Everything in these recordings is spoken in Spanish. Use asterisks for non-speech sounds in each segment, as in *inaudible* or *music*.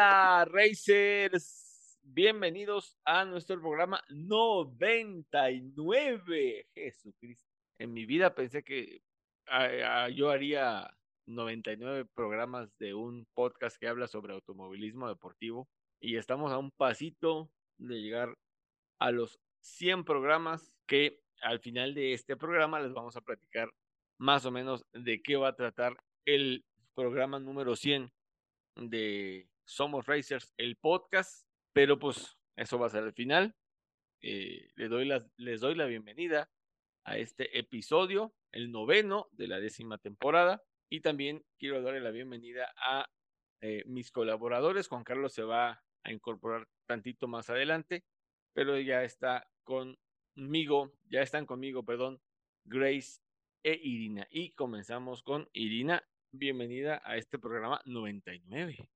Hola, Racers. Bienvenidos a nuestro programa 99. Jesucristo. En mi vida pensé que yo haría 99 programas de un podcast que habla sobre automovilismo deportivo y estamos a un pasito de llegar a los 100 programas que al final de este programa les vamos a platicar más o menos de qué va a tratar el programa número 100 de Somos Racers, el podcast, pero pues eso va a ser el final. Eh, les, doy la, les doy la bienvenida a este episodio, el noveno de la décima temporada, y también quiero darle la bienvenida a eh, mis colaboradores. Juan Carlos se va a incorporar tantito más adelante, pero ya está conmigo, ya están conmigo, perdón, Grace e Irina. Y comenzamos con Irina. Bienvenida a este programa 99.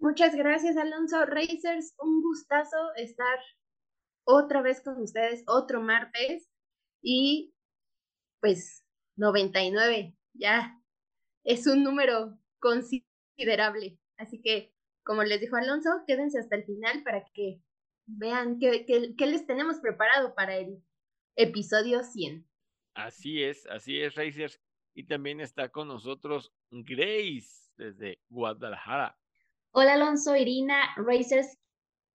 Muchas gracias, Alonso Racers. Un gustazo estar otra vez con ustedes, otro martes. Y pues 99, ya es un número considerable. Así que, como les dijo Alonso, quédense hasta el final para que vean qué, les tenemos preparado para el episodio 100. Así es, así es, Racers. Y también está con nosotros Grace desde Guadalajara. Hola Alonso, Irina, Racers,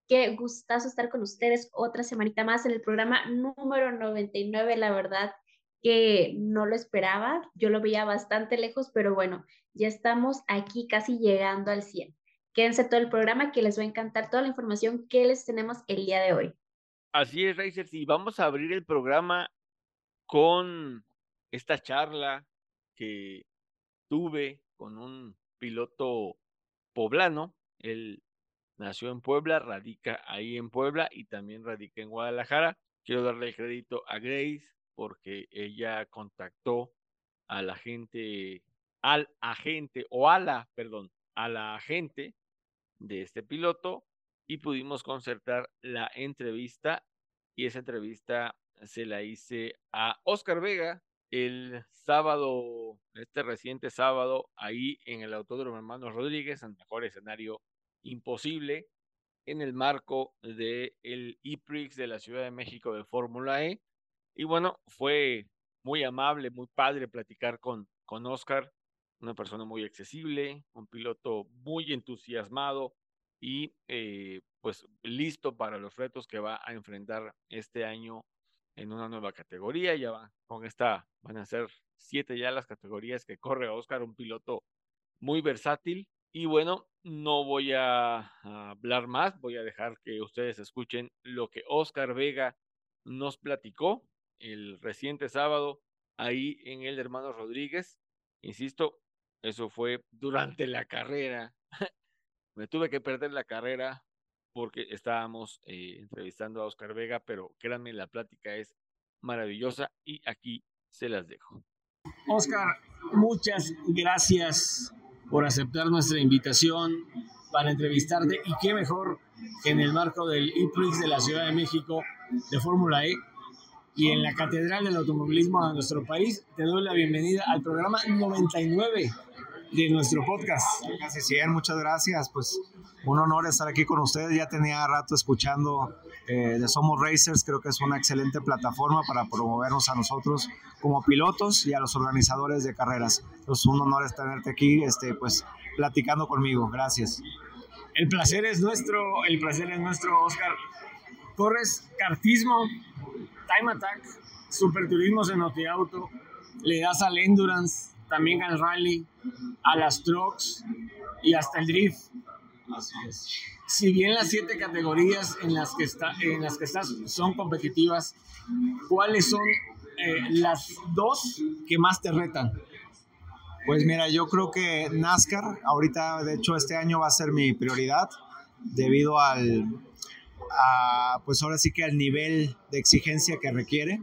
qué gustazo estar con ustedes otra semanita más en el programa número 99, la verdad que no lo esperaba, yo lo veía bastante lejos, pero bueno, ya estamos aquí casi llegando al 100. Quédense todo el programa que les va a encantar toda la información que les tenemos el día de hoy. Así es, Racers, y vamos a abrir el programa con esta charla que tuve con un piloto poblano. Él nació en Puebla, radica ahí en Puebla y también radica en Guadalajara. Quiero darle el crédito a Grace porque ella contactó a la gente, al agente o a la, perdón, a la agente de este piloto y pudimos concertar la entrevista y esa entrevista se la hice a Oscar Vega, el sábado, este reciente sábado, ahí en el Autódromo Hermanos Rodríguez, el mejor escenario imposible, en el marco del el IPRIX de la Ciudad de México de Fórmula E. Y bueno, fue muy amable, muy padre platicar con, con Oscar, una persona muy accesible, un piloto muy entusiasmado y eh, pues listo para los retos que va a enfrentar este año en una nueva categoría. Ya va, con esta van a ser siete ya las categorías que corre Oscar, un piloto muy versátil. Y bueno, no voy a, hablar más, voy a dejar que ustedes escuchen lo que Oscar Vega nos platicó el reciente sábado ahí en el hermano Rodríguez. Insisto, eso fue durante la carrera. *laughs* Me tuve que perder la carrera porque estábamos eh, entrevistando a Oscar Vega, pero créanme, la plática es maravillosa y aquí se las dejo. Oscar, muchas gracias por aceptar nuestra invitación para entrevistarte y qué mejor que en el marco del IPRIX de la Ciudad de México de Fórmula E y en la Catedral del Automovilismo de nuestro país. Te doy la bienvenida al programa 99 de nuestro podcast. Casi 100, muchas gracias. Pues un honor estar aquí con ustedes. Ya tenía rato escuchando eh, de Somos Racers. Creo que es una excelente plataforma para promovernos a nosotros como pilotos y a los organizadores de carreras. Es un honor tenerte aquí, este, pues platicando conmigo. Gracias. El placer es nuestro, el placer es nuestro, Oscar. Corres kartismo, time attack, superturismos en auto, le das al endurance, también al rally, a las trucks y hasta el drift. Si bien las siete categorías en las que, está, en las que estás son competitivas, ¿cuáles son eh, las dos que más te retan? Pues mira, yo creo que NASCAR, ahorita de hecho este año va a ser mi prioridad debido al, a, pues ahora sí que al nivel de exigencia que requiere.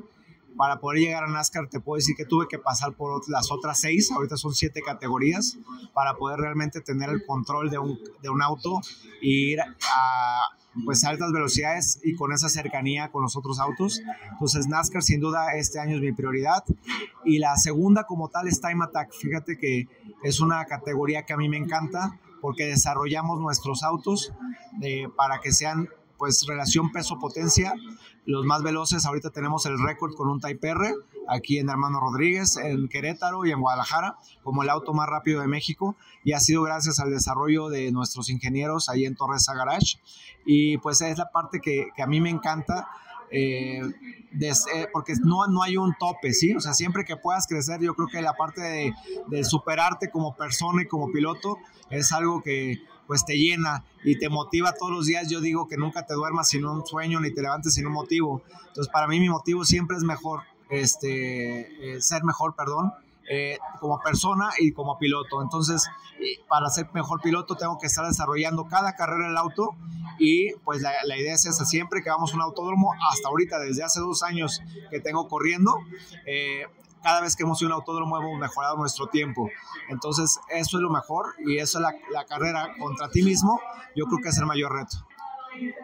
Para poder llegar a NASCAR te puedo decir que tuve que pasar por las otras seis, ahorita son siete categorías, para poder realmente tener el control de un, de un auto e ir a pues altas velocidades y con esa cercanía con los otros autos. Entonces NASCAR sin duda este año es mi prioridad. Y la segunda como tal es Time Attack. Fíjate que es una categoría que a mí me encanta porque desarrollamos nuestros autos para que sean pues relación peso-potencia. Los más veloces, ahorita tenemos el récord con un Type R, aquí en Hermano Rodríguez, en Querétaro y en Guadalajara, como el auto más rápido de México. Y ha sido gracias al desarrollo de nuestros ingenieros ahí en Torres Garage. Y pues es la parte que, que a mí me encanta. Eh, eh, porque no, no hay un tope, ¿sí? O sea, siempre que puedas crecer, yo creo que la parte de, de superarte como persona y como piloto es algo que, pues te llena y te motiva todos los días. Yo digo que nunca te duermas sin un sueño ni te levantes sin un motivo. Entonces, para mí mi motivo siempre es mejor, este, eh, ser mejor, perdón, eh, como persona y como piloto. Entonces, para ser mejor piloto tengo que estar desarrollando cada carrera del auto y pues la, la, idea es esa, siempre que vamos a un autódromo, hasta ahorita, desde hace dos años que tengo corriendo, eh, cada vez que hemos ido a un autódromo hemos mejorado nuestro tiempo. Entonces, eso es lo mejor y eso es la, la carrera contra ti mismo, yo creo que es el mayor reto.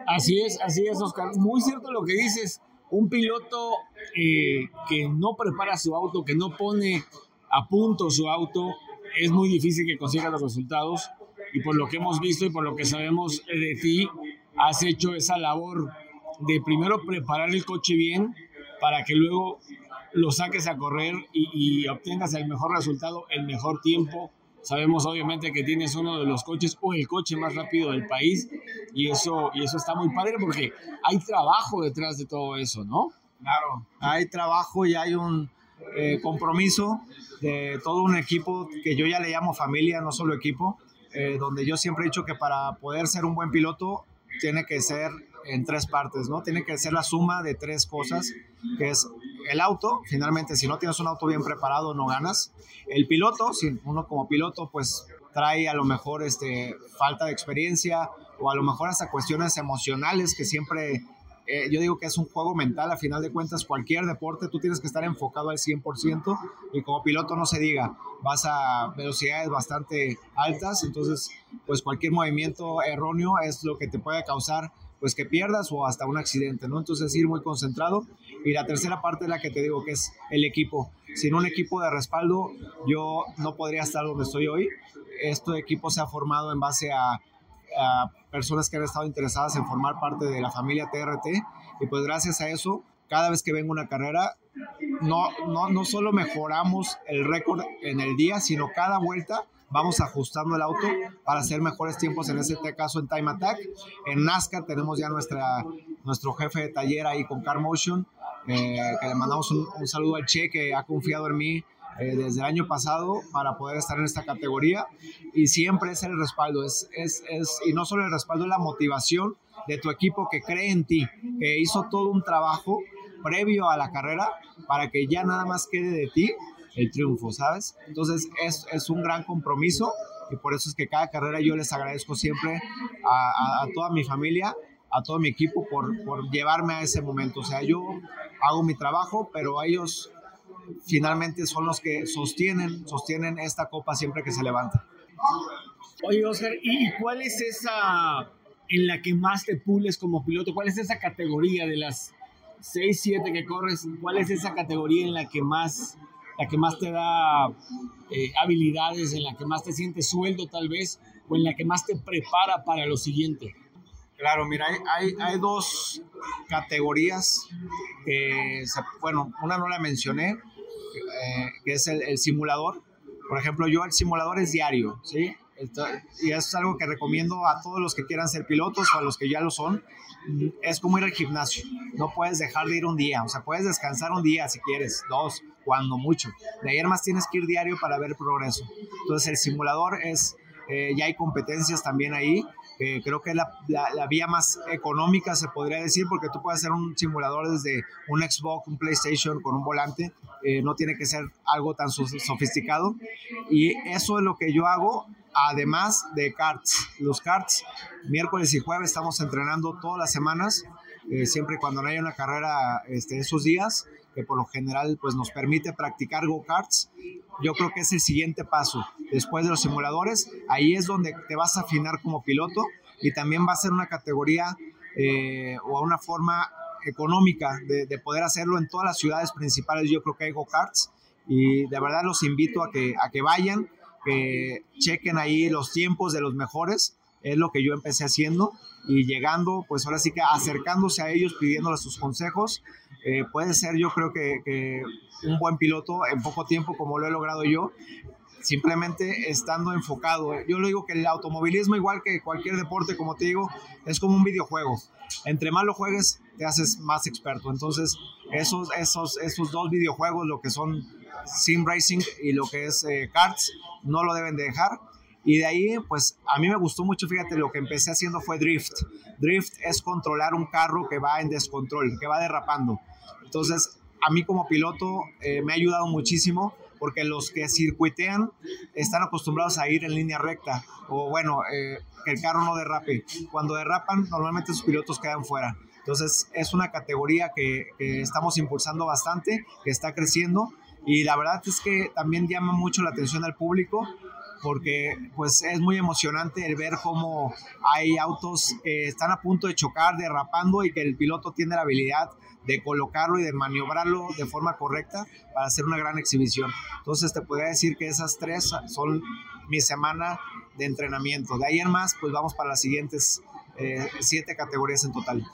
Así es, así es, Oscar. Muy cierto lo que dices. Un piloto eh, que no prepara su auto, que no pone a punto su auto, es muy difícil que consiga los resultados. Y por lo que hemos visto y por lo que sabemos de ti, has hecho esa labor de primero preparar el coche bien para que luego lo saques a correr y, obtengas el mejor resultado, el mejor tiempo. Sabemos obviamente que tienes uno de los coches o el coche más rápido del país y eso, y eso está muy padre porque hay trabajo detrás de todo eso, ¿no? Claro, hay trabajo y hay un eh, compromiso de todo un equipo que yo ya le llamo familia, no solo equipo, eh, donde yo siempre he dicho que para poder ser un buen piloto tiene que ser en tres partes, ¿no? Tiene que ser la suma de tres cosas, que es el auto, finalmente si no tienes un auto bien preparado no ganas. El piloto, si uno como piloto pues trae a lo mejor este, falta de experiencia o a lo mejor hasta cuestiones emocionales que siempre, eh, yo digo que es un juego mental, a final de cuentas cualquier deporte tú tienes que estar enfocado al 100% y como piloto no se diga, vas a velocidades bastante altas, entonces pues cualquier movimiento erróneo es lo que te puede causar pues que pierdas o hasta un accidente, ¿no? Entonces ir muy concentrado. Y la tercera parte es la que te digo, que es el equipo. Sin un equipo de respaldo, yo no podría estar donde estoy hoy. Este equipo se ha formado en base a, a personas que han estado interesadas en formar parte de la familia TRT. Y pues gracias a eso, cada vez que vengo una carrera, no, no, no solo mejoramos el récord en el día, sino cada vuelta vamos ajustando el auto para hacer mejores tiempos, en este caso en Time Attack. En NASCAR tenemos ya nuestra, nuestro jefe de taller ahí con Car Motion, eh, que le mandamos un, saludo al Che que ha confiado en mí eh, desde el año pasado para poder estar en esta categoría y siempre es el respaldo, es, es, es, y no solo el respaldo, es la motivación de tu equipo que cree en ti, que hizo todo un trabajo previo a la carrera para que ya nada más quede de ti el triunfo, ¿sabes? Entonces es, es un gran compromiso y por eso es que cada carrera yo les agradezco siempre a, a, toda mi familia, a todo mi equipo por, por llevarme a ese momento. O sea, yo hago mi trabajo, pero ellos finalmente son los que sostienen, sostienen esta copa siempre que se levanta. Oye, Oscar, ¿y cuál es esa en la que más te pules como piloto? ¿Cuál es esa categoría de las 6, 7 que corres? ¿Cuál es esa categoría en la que más la que más te da eh, habilidades, en la que más te sientes sueldo tal vez, o en la que más te prepara para lo siguiente? Claro, mira, hay, dos categorías que, bueno, una no la mencioné, eh, que es el, simulador. Por ejemplo, yo el simulador es diario, ¿sí? y es algo que recomiendo a todos los que quieran ser pilotos o a los que ya lo son. Es como ir al gimnasio. No puedes dejar de ir un día. O sea, puedes descansar un día si quieres, dos, cuando mucho. De ayer más tienes que ir diario para ver progreso. Entonces el simulador es, eh, ya hay competencias también ahí creo que es la, la, vía más económica, se podría decir, porque tú puedes hacer un simulador desde un Xbox, un PlayStation con un volante, eh, no tiene que ser algo tan sofisticado. Y eso es lo que yo hago, además de karts. Los karts, miércoles y jueves estamos entrenando todas las semanas, eh, siempre cuando no haya una carrera este, esos días que por lo general pues nos permite practicar go-karts. Yo creo que es el siguiente paso. Después de los simuladores, ahí es donde te vas a afinar como piloto y también va a ser una categoría eh, o una forma económica de, de, poder hacerlo en todas las ciudades principales. Yo creo que hay go-karts y de verdad los invito a que, a que vayan, que chequen ahí los tiempos de los mejores. Es lo que yo empecé haciendo y llegando, pues ahora sí que acercándose a ellos, pidiéndoles sus consejos eh, puede ser yo creo que, un buen piloto en poco tiempo como lo he logrado yo, simplemente estando enfocado. Yo lo digo que el automovilismo, igual que cualquier deporte, como te digo, es como un videojuego. Entre más lo juegues, te haces más experto. Entonces, esos, esos, esos dos videojuegos, lo que son sim racing y lo que es eh, no lo deben de dejar. Y de ahí, pues a mí me gustó mucho, fíjate, lo que empecé haciendo fue drift. Drift es controlar un carro que va en descontrol, que va derrapando. Entonces, a mí como piloto eh, me ha ayudado muchísimo porque los que circuitean están acostumbrados a ir en línea recta o bueno, eh, que el carro no derrape. Cuando derrapan, normalmente sus pilotos quedan fuera. Entonces, es una categoría que, que estamos impulsando bastante, que está creciendo y la verdad es que también llama mucho la atención al público porque pues es muy emocionante el ver cómo hay autos que están a punto de chocar, derrapando y que el piloto tiene la habilidad de colocarlo y de maniobrarlo de forma correcta para hacer una gran exhibición. Entonces te podría decir que esas tres son mi semana de entrenamiento. De ahí en más, pues vamos para las siguientes eh, siete categorías en total.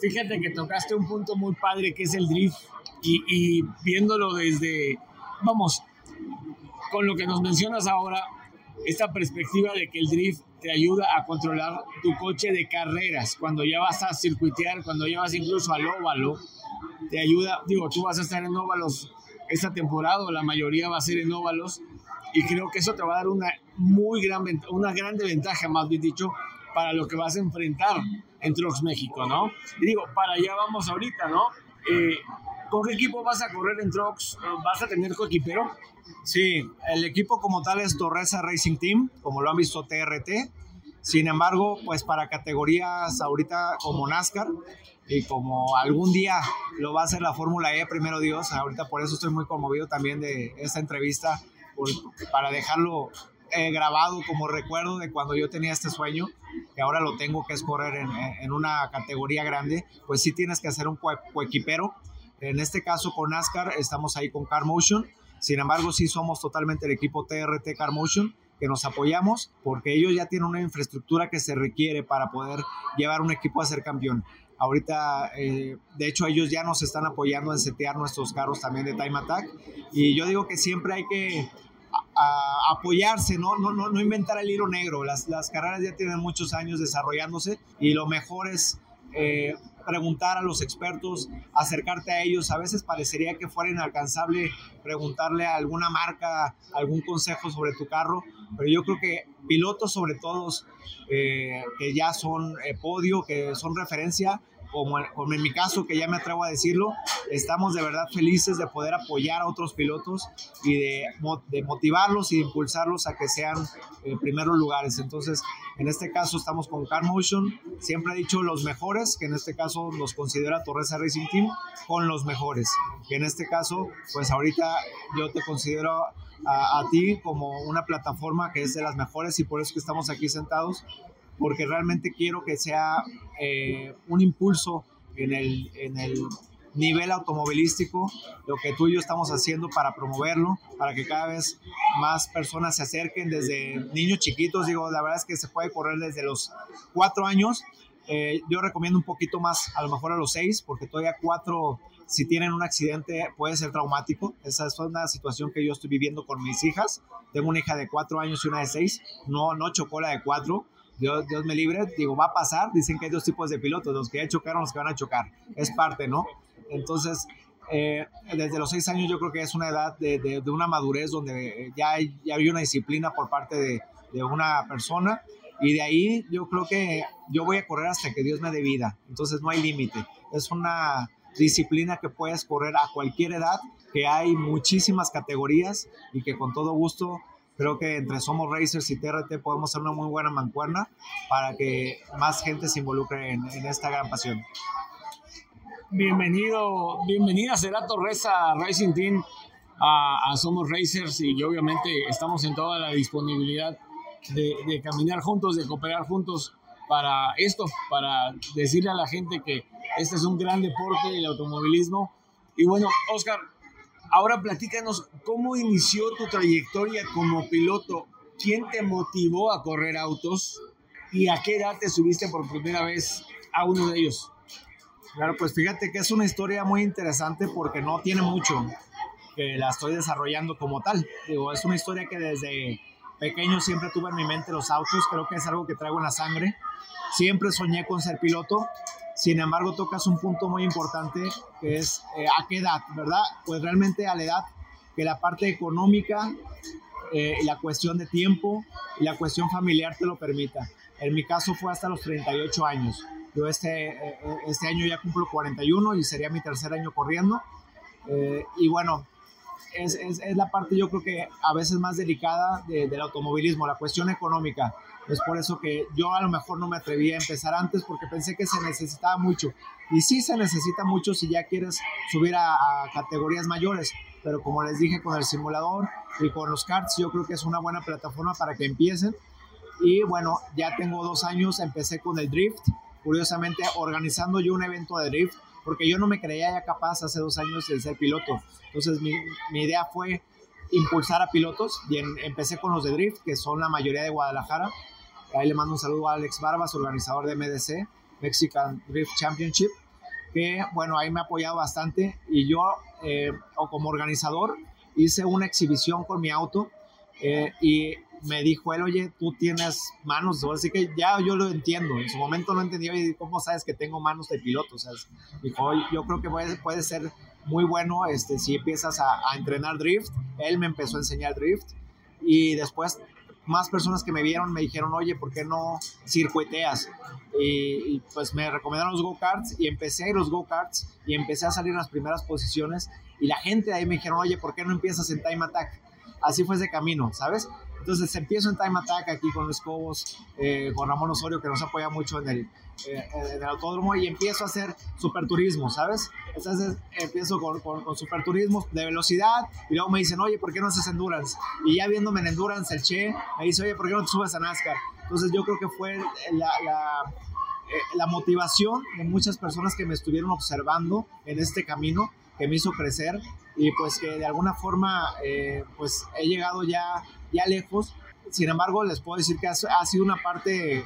Fíjate que tocaste un punto muy padre que es el drift y, y viéndolo desde, vamos, con lo que nos mencionas ahora, esta perspectiva de que el drift te ayuda a controlar tu coche de carreras, cuando ya vas a circuitear, cuando ya vas incluso al óvalo, te ayuda, digo, tú vas a estar en óvalos esta temporada, la mayoría va a ser en óvalos, y creo que eso te va a dar una muy gran, una grande ventaja, más bien dicho, para lo que vas a enfrentar en Trucks México, ¿no? Y digo, para allá vamos ahorita, ¿no? Eh, ¿Con qué equipo vas a correr en Trucks? ¿Vas a tener coequipero? Sí, el equipo como tal es Torresa Racing Team, como lo han visto TRT. Sin embargo, pues para categorías ahorita como NASCAR y como algún día lo va a hacer la Fórmula E, primero Dios, ahorita por eso estoy muy conmovido también de esta entrevista, para dejarlo eh, grabado como recuerdo de cuando yo tenía este sueño, que ahora lo tengo, que es correr en, en una categoría grande, pues sí tienes que hacer un coequipero. En este caso con NASCAR estamos ahí con Car Motion sin embargo, sí somos totalmente el equipo TRT Car Motion que nos apoyamos porque ellos ya tienen una infraestructura que se requiere para poder llevar un equipo a ser campeón. Ahorita, eh, de hecho, ellos ya nos están apoyando en setear nuestros carros también de Time Attack. Y yo digo que siempre hay que apoyarse, ¿no? No, ¿no? no inventar el hilo negro. Las, las carreras ya tienen muchos años desarrollándose y lo mejor es eh, preguntar a los expertos, acercarte a ellos. A veces parecería que fuera inalcanzable preguntarle a alguna marca algún consejo sobre tu carro, pero yo creo que pilotos sobre todo eh, que ya son eh, podio, que son referencia, como, en mi caso, que ya me atrevo a decirlo, estamos de verdad felices de poder apoyar a otros pilotos y de, de motivarlos y de impulsarlos a que sean eh, primeros lugares. Entonces, en este caso estamos con Car Motion, siempre he dicho los mejores, que en este caso los considera Torresa Racing Team, con los mejores. Que en este caso, pues ahorita yo te considero a, a, ti como una plataforma que es de las mejores y por eso que estamos aquí sentados porque realmente quiero que sea eh, un impulso en el, en el nivel automovilístico, lo que tú y yo estamos haciendo para promoverlo, para que cada vez más personas se acerquen desde niños chiquitos. Digo, la verdad es que se puede correr desde los cuatro años. Eh, yo recomiendo un poquito más, a lo mejor a los seis, porque todavía cuatro, si tienen un accidente, puede ser traumático. Esa es una situación que yo estoy viviendo con mis hijas. Tengo una hija de cuatro años y una de seis. No, no chocó la de cuatro Dios, Dios me libre, digo, va a pasar, dicen que hay dos tipos de pilotos, los que ya chocaron, los que van a chocar, es parte, ¿no? Entonces, eh, desde los seis años yo creo que es una edad de, de, una madurez donde ya hay, ya hay una disciplina por parte de, de, una persona Y de ahí yo creo que yo voy a correr hasta que Dios me dé vida. Entonces no hay límite. Es una disciplina que puedes correr a cualquier edad, que hay muchísimas categorías y que con todo gusto creo que entre Somos Racers y TRT podemos hacer una muy buena mancuerna para que más gente se involucre en, esta gran pasión. Bienvenido, bienvenida Cerato Reza Racing Team a, Somos Racers y obviamente estamos en toda la disponibilidad de, de caminar juntos, de cooperar juntos para esto, para decirle a la gente que este es un gran deporte, el automovilismo. Y bueno, Oscar, ahora platícanos cómo inició tu trayectoria como piloto. ¿Quién te motivó a correr autos y a qué edad te subiste por primera vez a uno de ellos? Claro, pues fíjate que es una historia muy interesante porque no tiene mucho que la estoy desarrollando como tal. Digo, es una historia que desde pequeño siempre tuve en mi mente los autos, creo que es algo que traigo en la sangre. Siempre soñé con ser piloto sin embargo, tocas un punto muy importante que es eh, a qué edad, ¿verdad? Pues realmente a la edad que la parte económica, eh, la cuestión de tiempo y la cuestión familiar te lo permita. En mi caso fue hasta los 38 años. Yo este, eh, este año ya cumplo 41 y sería mi tercer año corriendo. y bueno, es, es, es, la parte yo creo que a veces más delicada del automovilismo, la cuestión económica. Es por eso que yo a lo mejor no me atreví a empezar antes porque pensé que se necesitaba mucho. Y sí se necesita mucho si ya quieres subir a, categorías mayores. Pero como les dije con el simulador y con los karts, yo creo que es una buena plataforma para que empiecen. Y bueno, ya tengo dos años, empecé con el drift. Curiosamente, organizando yo un evento de drift porque yo no me creía ya capaz hace dos años de ser piloto. Entonces mi, mi idea fue impulsar a pilotos y empecé con los de drift, que son la mayoría de Guadalajara, Ahí le mando un saludo a Alex Barbas, organizador de MDC, Mexican Drift Championship, que bueno, ahí me ha apoyado bastante. Y yo eh, o como organizador hice una exhibición con mi auto eh, y me dijo él, oye, tú tienes manos, así que ya yo lo entiendo, en su momento no entendía, y ¿cómo sabes que tengo manos de piloto? O sea, dijo, yo creo que puede, puede ser muy bueno este, si empiezas a, a entrenar drift, él me empezó a enseñar drift y después más personas que me vieron me dijeron, oye, ¿por qué no circuiteas? Y, pues me recomendaron los go-karts y empecé a ir los go-karts y empecé a salir en las primeras posiciones y la gente de ahí me dijeron, oye, ¿por qué no empiezas en Time Attack? Así fue ese camino, ¿sabes? Entonces empiezo en Time Attack aquí con los Cobos, eh, con Ramón Osorio que nos apoya mucho en el, eh, en el autódromo y empiezo a hacer superturismo, ¿sabes? Entonces empiezo con, con, con superturismo de velocidad y luego me dicen, oye, ¿por qué no haces endurance? Y ya viéndome en endurance, el Che me dice, oye, ¿por qué no te subes a NASCAR? Entonces yo creo que fue la, la, eh, la motivación de muchas personas que me estuvieron observando en este camino que me hizo crecer y pues que de alguna forma eh, pues he llegado ya, ya lejos. Sin embargo, les puedo decir que ha, ha sido una parte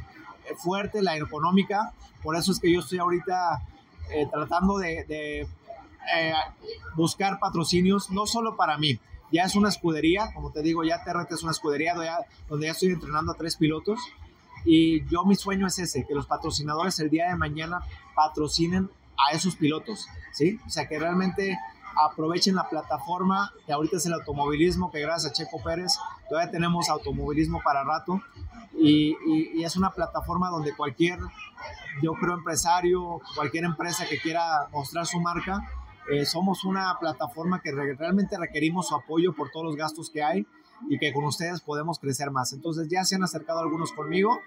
fuerte, la económica. Por eso es que yo estoy ahorita eh, tratando de, de eh, buscar patrocinios, no solo para mí. Ya es una escudería, como te digo, ya TRT es una escudería donde ya, donde ya estoy entrenando a tres pilotos. Y yo mi sueño es ese, que los patrocinadores el día de mañana patrocinen a esos pilotos, ¿sí? O sea, que realmente aprovechen la plataforma que ahorita es el automovilismo, que gracias a Checo Pérez todavía tenemos automovilismo para rato y, y, es una plataforma donde cualquier, yo creo, empresario, cualquier empresa que quiera mostrar su marca, eh, somos una plataforma que realmente requerimos su apoyo por todos los gastos que hay y que con ustedes podemos crecer más. Entonces ya se han acercado algunos conmigo.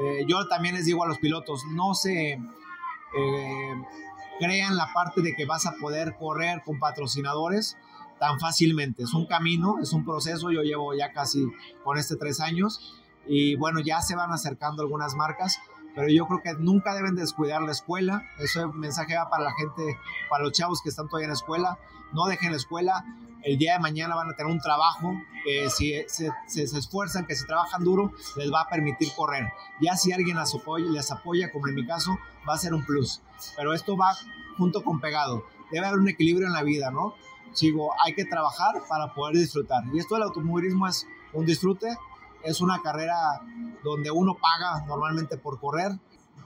Eh, yo también les digo a los pilotos, no se... Eh, crean la parte de que vas a poder correr con patrocinadores tan fácilmente. Es un camino, es un proceso. Yo llevo ya casi con este tres años y bueno, ya se van acercando algunas marcas, pero yo creo que nunca deben descuidar la escuela. Eso mensaje va para la gente, para los chavos que están todavía en la escuela. No dejen la escuela. El día de mañana van a tener un trabajo que si se, se, esfuerzan, que si trabajan duro, les va a permitir correr. Ya si alguien las apoya, les apoya, como en mi caso, va a ser un plus. Pero esto va junto con pegado. Debe haber un equilibrio en la vida, ¿no? Sigo, hay que trabajar para poder disfrutar. Y esto del automovilismo es un disfrute, es una carrera donde uno paga normalmente por correr,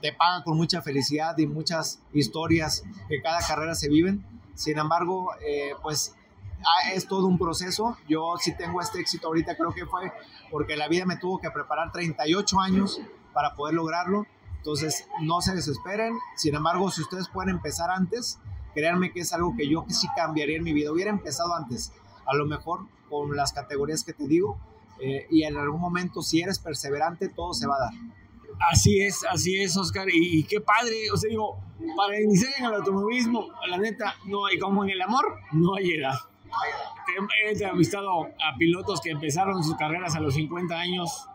te paga con mucha felicidad y muchas historias que cada carrera se viven. Sin embargo, eh, pues es todo un proceso. Yo sí tengo este éxito ahorita, creo que fue porque la vida me tuvo que preparar 38 años para poder lograrlo. Entonces, no se desesperen. Sin embargo, si ustedes pueden empezar antes, créanme que es algo que yo sí cambiaría en mi vida. Hubiera empezado antes, a lo mejor con las categorías que te digo, eh, y en algún momento, si eres perseverante, todo se va a dar. Así es, así es, Oscar. Y, qué padre, o sea, digo, para iniciar en el automovilismo, la neta, no hay como en el amor, no hay edad. He entrevistado a pilotos que empezaron sus carreras a los 50 años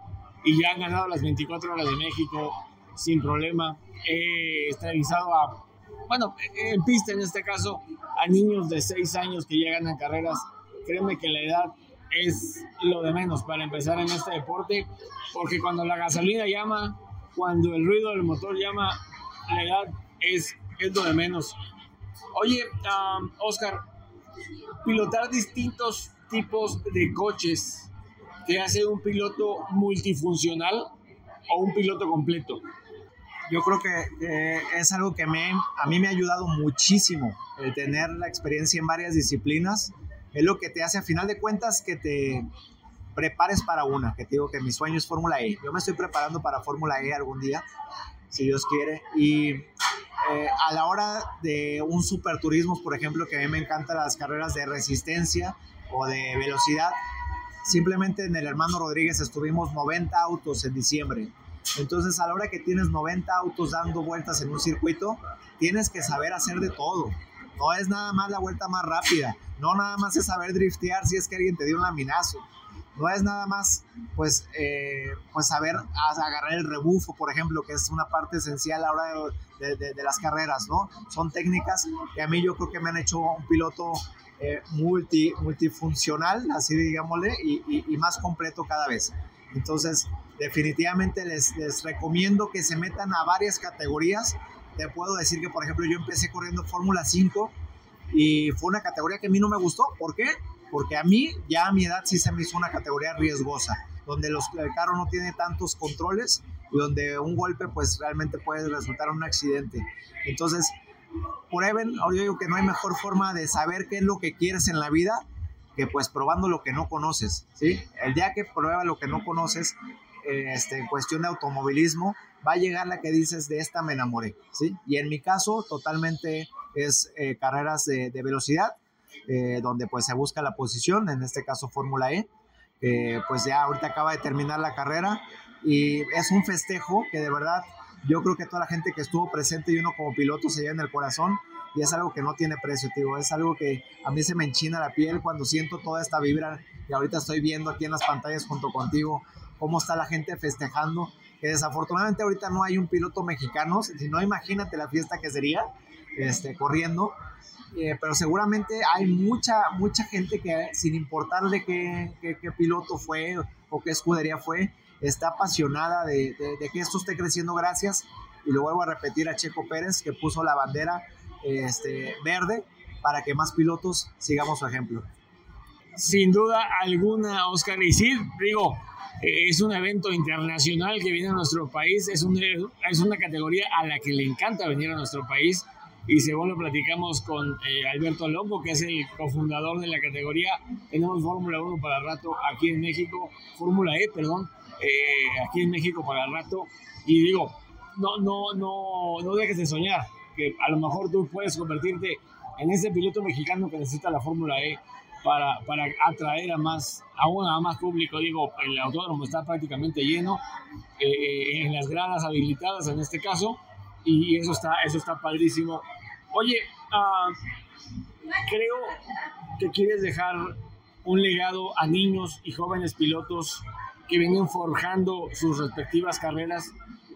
y ya han ganado las 24 horas de México sin problema. He entrevistado a, bueno, en pista en este caso, a niños de 6 años que llegan a carreras. Créeme que la edad es lo de menos para empezar en este deporte, porque cuando la gasolina llama, cuando el ruido del motor llama, la edad es, es lo de menos. Oye, Oscar, pilotar distintos tipos de coches te hace un piloto multifuncional o un piloto completo? Yo creo que es algo que me, a mí me ha ayudado muchísimo el tener la experiencia en varias disciplinas. Es lo que te hace, a final de cuentas, que te prepares para una, que te digo que mi sueño es Fórmula E. Yo me estoy preparando para Fórmula E algún día, si Dios quiere. Y eh, a la hora de un superturismo, por ejemplo, que a mí me encantan las carreras de resistencia o de velocidad, simplemente en el hermano Rodríguez estuvimos 90 autos en diciembre. Entonces, a la hora que tienes 90 autos dando vueltas en un circuito, tienes que saber hacer de todo. No es nada más la vuelta más rápida, no nada más es saber driftear si es que alguien te dio un laminazo no es nada más pues, eh, pues saber agarrar el rebufo, por ejemplo, que es una parte esencial a la hora de, las carreras, ¿no? Son técnicas que a mí yo creo que me han hecho un piloto eh, multi, multifuncional, así digámosle, y, más completo cada vez. Entonces, definitivamente les, les recomiendo que se metan a varias categorías. Te puedo decir que, por ejemplo, yo empecé corriendo Fórmula 5 y fue una categoría que a mí no me gustó. ¿Por qué? Porque a mí ya a mi edad sí se me hizo una categoría riesgosa, donde los, el carro no tiene tantos controles y donde un golpe pues realmente puede resultar un accidente. Entonces, prueben, yo digo que no hay mejor forma de saber qué es lo que quieres en la vida que pues probando lo que no conoces, ¿sí? El día que prueba lo que no conoces, eh, este, en cuestión de automovilismo, va a llegar la que dices, de esta me enamoré, ¿sí? Y en mi caso, totalmente es eh, carreras de, de velocidad, eh, donde pues se busca la posición, en este caso Fórmula E, pues ya ahorita acaba de terminar la carrera. Y es un festejo que de verdad yo creo que toda la gente que estuvo presente y uno como piloto se lleva en el corazón y es algo que no tiene precio, tío, es algo que a mí se me enchina la piel cuando siento toda esta vibra y ahorita estoy viendo aquí en las pantallas junto contigo cómo está la gente festejando, que desafortunadamente ahorita no hay un piloto mexicano, si no imagínate la fiesta que sería este, corriendo, eh, pero seguramente hay mucha, mucha gente que sin importarle qué, piloto fue o qué escudería fue, está apasionada de, que esto esté creciendo. Gracias, y lo vuelvo a repetir a Checo Pérez, que puso la bandera este, verde para que más pilotos sigamos su ejemplo. Sin duda alguna, Oscar, y sí, digo, es un evento internacional que viene a nuestro país, es, un, es una categoría a la que le encanta venir a nuestro país y según lo platicamos con eh, Alberto Longo, que es el cofundador de la categoría, tenemos Fórmula 1 para rato aquí en México, Fórmula E, perdón, eh, aquí en México para rato. Y digo, no, no, no, no dejes de soñar, que a lo mejor tú puedes convertirte en ese piloto mexicano que necesita la Fórmula E para, para atraer a más, aún a más público. Digo, el autódromo está prácticamente lleno, eh, en las gradas habilitadas en este caso, y eso está, eso está padrísimo. Oye, ah, creo que quieres dejar un legado a niños y jóvenes pilotos que vienen forjando sus respectivas carreras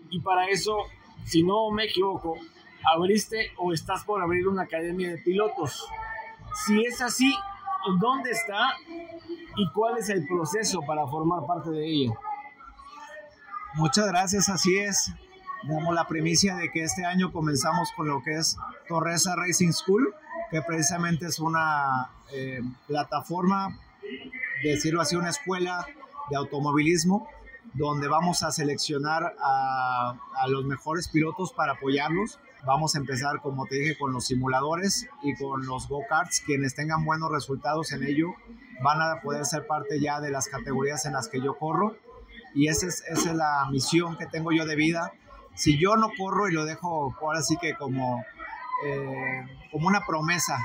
y para eso, si no me equivoco, abriste o estás por abrir una academia de pilotos. Si es así, ¿dónde está y cuál es el proceso para formar parte de ella? Muchas gracias, así es damos la primicia de que este año comenzamos con lo que es Torresa Racing School, que precisamente es una eh, plataforma, decirlo así, una escuela de automovilismo, donde vamos a seleccionar a, a los mejores pilotos para apoyarlos. Vamos a empezar, como te dije, con los simuladores y con los go-karts. Quienes tengan buenos resultados en ello van a poder ser parte ya de las categorías en las que yo corro y esa es, esa es la misión que tengo yo de vida. Si yo no corro y lo dejo ahora sí que como, eh, como una promesa,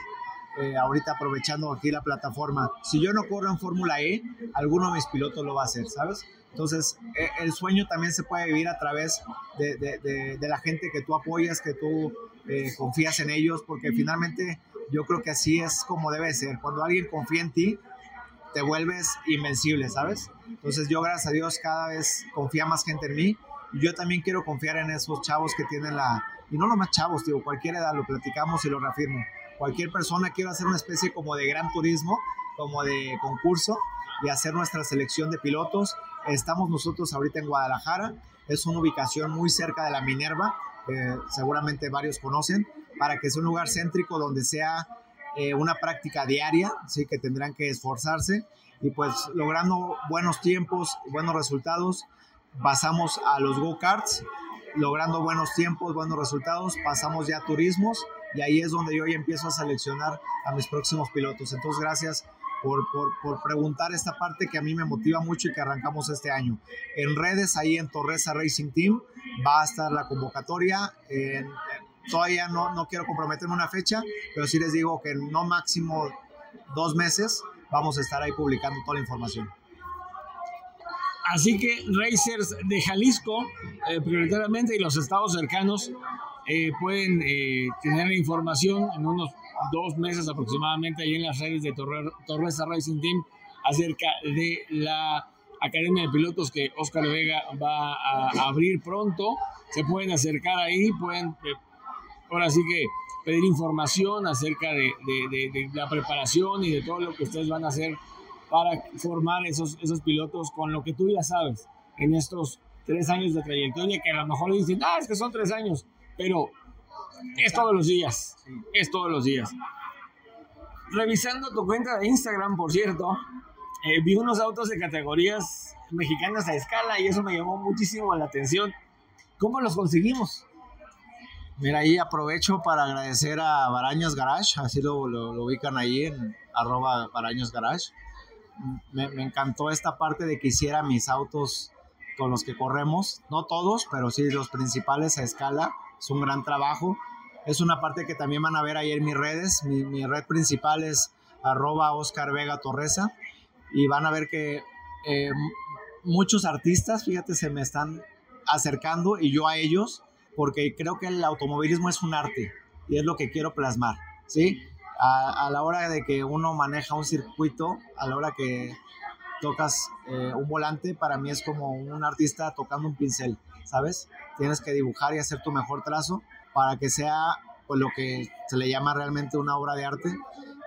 eh, ahorita aprovechando aquí la plataforma, si yo no corro en Fórmula E, alguno de mis pilotos lo va a hacer, ¿sabes? Entonces, eh, el sueño también se puede vivir a través de, de, de, de la gente que tú apoyas, que tú eh, confías en ellos, porque finalmente yo creo que así es como debe ser. Cuando alguien confía en ti, te vuelves invencible, ¿sabes? Entonces yo, gracias a Dios, cada vez confía más gente en mí. Yo también quiero confiar en esos chavos que tienen la... Y no los más chavos, digo, cualquier edad, lo platicamos y lo reafirmo. Cualquier persona quiere hacer una especie como de gran turismo, como de concurso y hacer nuestra selección de pilotos. Estamos nosotros ahorita en Guadalajara. Es una ubicación muy cerca de la Minerva, eh, seguramente varios conocen, para que sea un lugar céntrico donde sea eh, una práctica diaria, sí que tendrán que esforzarse y pues logrando buenos tiempos, buenos resultados, pasamos a los go-karts, logrando buenos tiempos, buenos resultados, pasamos ya a turismos y ahí es donde yo ya empiezo a seleccionar a mis próximos pilotos. Entonces, gracias por, por, por, preguntar esta parte que a mí me motiva mucho y que arrancamos este año. En redes, ahí en Torresa Racing Team, va a estar la convocatoria. Todavía no, no quiero comprometerme una fecha, pero sí les digo que no máximo dos meses vamos a estar ahí publicando toda la información. Así que Racers de Jalisco, eh, prioritariamente, y los estados cercanos, eh, pueden eh, tener información en unos dos meses aproximadamente ahí en las redes de Torre, Torresa Racing Team acerca de la Academia de Pilotos que Oscar Vega va a, abrir pronto. Se pueden acercar ahí, pueden eh, ahora sí que pedir información acerca de, la preparación y de todo lo que ustedes van a hacer para formar esos, esos pilotos con lo que tú ya sabes en estos tres años de trayectoria, que a lo mejor dicen, ah, es que son tres años, pero es todos los días, es todos los días. Revisando tu cuenta de Instagram, por cierto, eh, vi unos autos de categorías mexicanas a escala y eso me llamó muchísimo la atención. ¿Cómo los conseguimos? Mira, ahí aprovecho para agradecer a Baraños Garage, así lo, lo, lo ubican ahí en arroba Baraños Garage. Me, encantó esta parte de que hiciera mis autos con los que corremos, no todos, pero sí los principales a escala. Es un gran trabajo. Es una parte que también van a ver ahí en mis redes. Mi, red principal es arroba Oscar Vega y van a ver que eh, muchos artistas, fíjate, se me están acercando y yo a ellos porque creo que el automovilismo es un arte y es lo que quiero plasmar, ¿sí? A, la hora de que uno maneja un circuito, a la hora que tocas eh, un volante, para mí es como un artista tocando un pincel, ¿sabes? Tienes que dibujar y hacer tu mejor trazo para que sea pues, lo que se le llama realmente una obra de arte.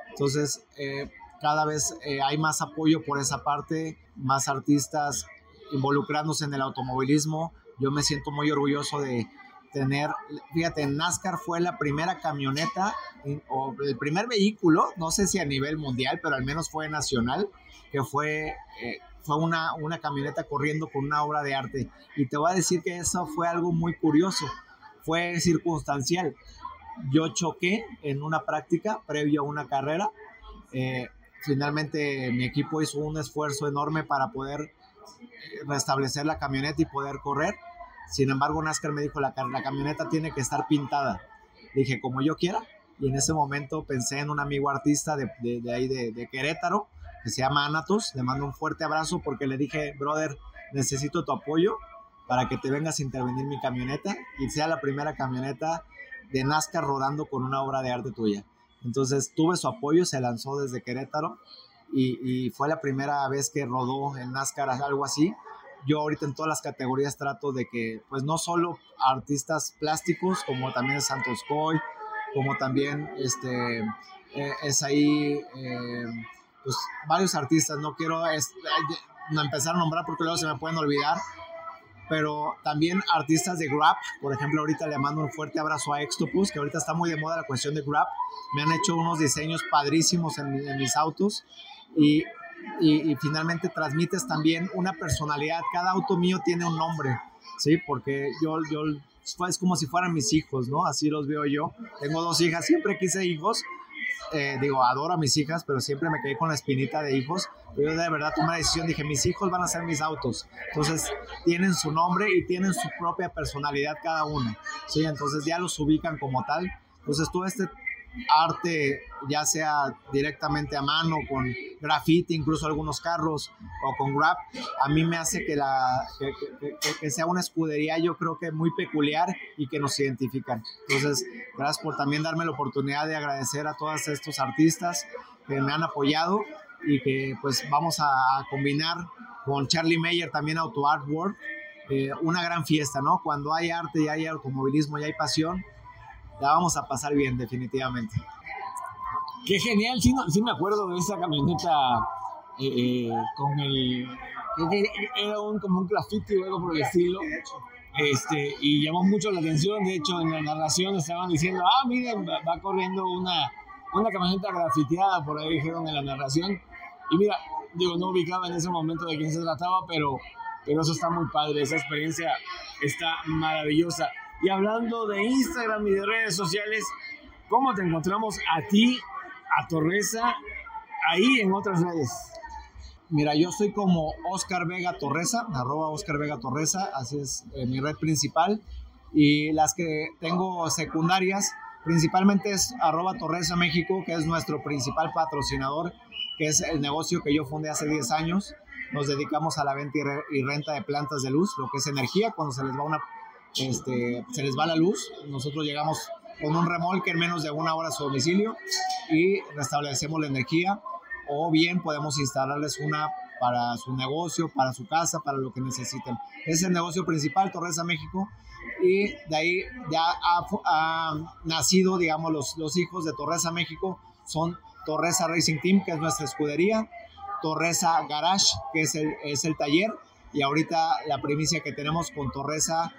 Entonces, eh, cada vez eh, hay más apoyo por esa parte, más artistas involucrándose en el automovilismo. Yo me siento muy orgulloso de, tener, fíjate, NASCAR fue la primera camioneta o el primer vehículo, no sé si a nivel mundial, pero al menos fue nacional, que fue, eh, fue una, una camioneta corriendo con una obra de arte. Y te voy a decir que eso fue algo muy curioso, fue circunstancial. Yo choqué en una práctica previo a una carrera. Eh, finalmente mi equipo hizo un esfuerzo enorme para poder restablecer la camioneta y poder correr sin embargo, NASCAR me dijo, la, la camioneta tiene que estar pintada. Dije, como yo quiera. Y en ese momento pensé en un amigo artista de, de, ahí de, de, Querétaro, que se llama Anatos. Le mando un fuerte abrazo porque le dije, brother, necesito tu apoyo para que te vengas a intervenir mi camioneta y sea la primera camioneta de NASCAR rodando con una obra de arte tuya. Entonces tuve su apoyo, se lanzó desde Querétaro y, y fue la primera vez que rodó en NASCAR algo así yo ahorita en todas las categorías trato de que, pues no solo artistas plásticos, como también Santos Coy, como también este, eh, es ahí, eh, pues varios artistas, no quiero es, no empezar a nombrar porque luego se me pueden olvidar, pero también artistas de Grab, por ejemplo, ahorita le mando un fuerte abrazo a Extopus, que ahorita está muy de moda la cuestión de Grab, me han hecho unos diseños padrísimos en, en mis autos y y, y, finalmente transmites también una personalidad. Cada auto mío tiene un nombre, ¿sí? Porque yo, yo es como si fueran mis hijos, ¿no? Así los veo yo. Tengo dos hijas, siempre quise hijos, eh, digo, adoro a mis hijas, pero siempre me quedé con la espinita de hijos. Yo de verdad tomé la decisión, dije, mis hijos van a ser mis autos. Entonces, tienen su nombre y tienen su propia personalidad cada uno. ¿sí? Entonces, ya los ubican como tal. Entonces, todo este arte, ya sea directamente a mano, con graffiti, incluso algunos carros, o con rap, a mí me hace que, la, que, sea una escudería, yo creo que muy peculiar y que nos identifican. Entonces, gracias por también darme la oportunidad de agradecer a todos estos artistas que me han apoyado y que pues vamos a, combinar con Charlie Mayer también Auto Artwork, eh, una gran fiesta, ¿no? Cuando hay arte y hay automovilismo y hay pasión, la vamos a pasar bien, definitivamente. Qué genial, sí, sí me acuerdo de esa camioneta eh, eh, con el. era un, como un graffiti o algo por el estilo. Este, y llamó mucho la atención. De hecho, en la narración estaban diciendo: Ah, miren, va, corriendo una, una camioneta grafiteada, por ahí dijeron en la narración. Y mira, digo, no ubicaba en ese momento de quién se trataba, pero, pero eso está muy padre. Esa experiencia está maravillosa. Y hablando de Instagram y de redes sociales, ¿cómo te encontramos a ti, a Torreza, ahí en otras redes? Mira, yo soy como Oscar Vega Torreza, arroba Oscar Vega Torreza, así es eh, mi red principal. Y las que tengo secundarias, principalmente es arroba Torreza México, que es nuestro principal patrocinador, que es el negocio que yo fundé hace 10 años. Nos dedicamos a la venta y renta de plantas de luz, lo que es energía, cuando se les va una este, se les va la luz, nosotros llegamos con un remolque en menos de una hora a su domicilio y restablecemos la energía. O bien podemos instalarles una para su negocio, para su casa, para lo que necesiten. Es el negocio principal, Torreza México, y de ahí ya ha, nacido, digamos, los, los hijos de Torreza México, son Torreza Racing Team, que es nuestra escudería, Torreza Garage, que es el, es el taller, y ahorita la primicia que tenemos con Torreza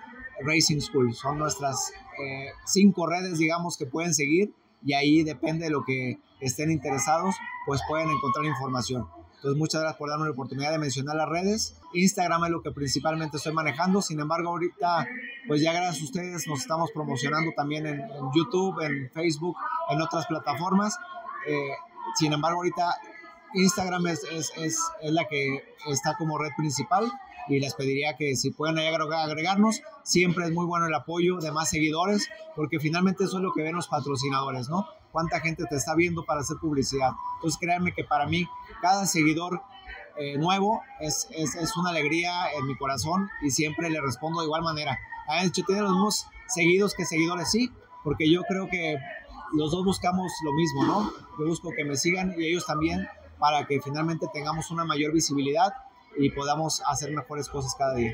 Racing School. Son nuestras eh, cinco redes, digamos, que pueden seguir y ahí depende de lo que estén interesados, pues pueden encontrar información. Entonces, muchas gracias por darme la oportunidad de mencionar las redes. Instagram es lo que principalmente estoy manejando. Sin embargo, ahorita, pues ya gracias a ustedes nos estamos promocionando también en, YouTube, en Facebook, en otras plataformas. Eh, sin embargo, ahorita Instagram es, es, es, es, la que está como red principal y les pediría que si pueden agregarnos, siempre es muy bueno el apoyo de más seguidores, porque finalmente eso es lo que ven los patrocinadores, ¿no? Cuánta gente te está viendo para hacer publicidad. Entonces créanme que para mí cada seguidor eh, nuevo es, es, es, una alegría en mi corazón y siempre le respondo de igual manera. ¿Han hecho tiene los mismos seguidos que seguidores? Sí, porque yo creo que los dos buscamos lo mismo, ¿no? Yo busco que me sigan y ellos también para que finalmente tengamos una mayor visibilidad y podamos hacer mejores cosas cada día.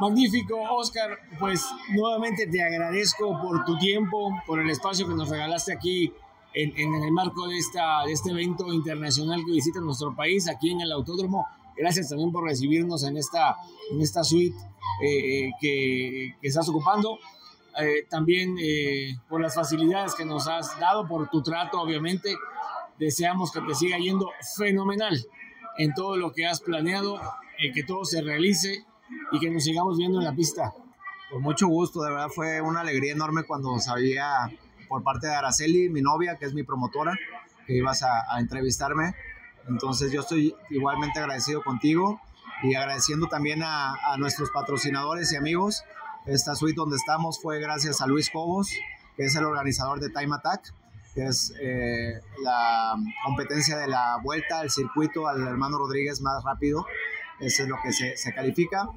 Magnífico, Oscar. Pues nuevamente te agradezco por tu tiempo, por el espacio que nos regalaste aquí en, en, el marco de, esta, de este evento internacional que visita nuestro país, aquí en el Autódromo. Gracias también por recibirnos en esta, en esta suite eh, eh, que, que, estás ocupando. Eh, también por las facilidades que nos has dado, por tu trato, obviamente. Deseamos que te siga yendo fenomenal en todo lo que has planeado, en que todo se realice y que nos sigamos viendo en la pista. Con mucho gusto, de verdad fue una alegría enorme cuando sabía por parte de Araceli, mi novia, que es mi promotora, que ibas a, entrevistarme. Entonces yo estoy igualmente agradecido contigo y agradeciendo también a, nuestros patrocinadores y amigos. Esta suite donde estamos fue gracias a Luis Cobos, que es el organizador de Time Attack que es eh, la competencia de la vuelta al circuito al hermano Rodríguez más rápido. Eso es lo que se, califica.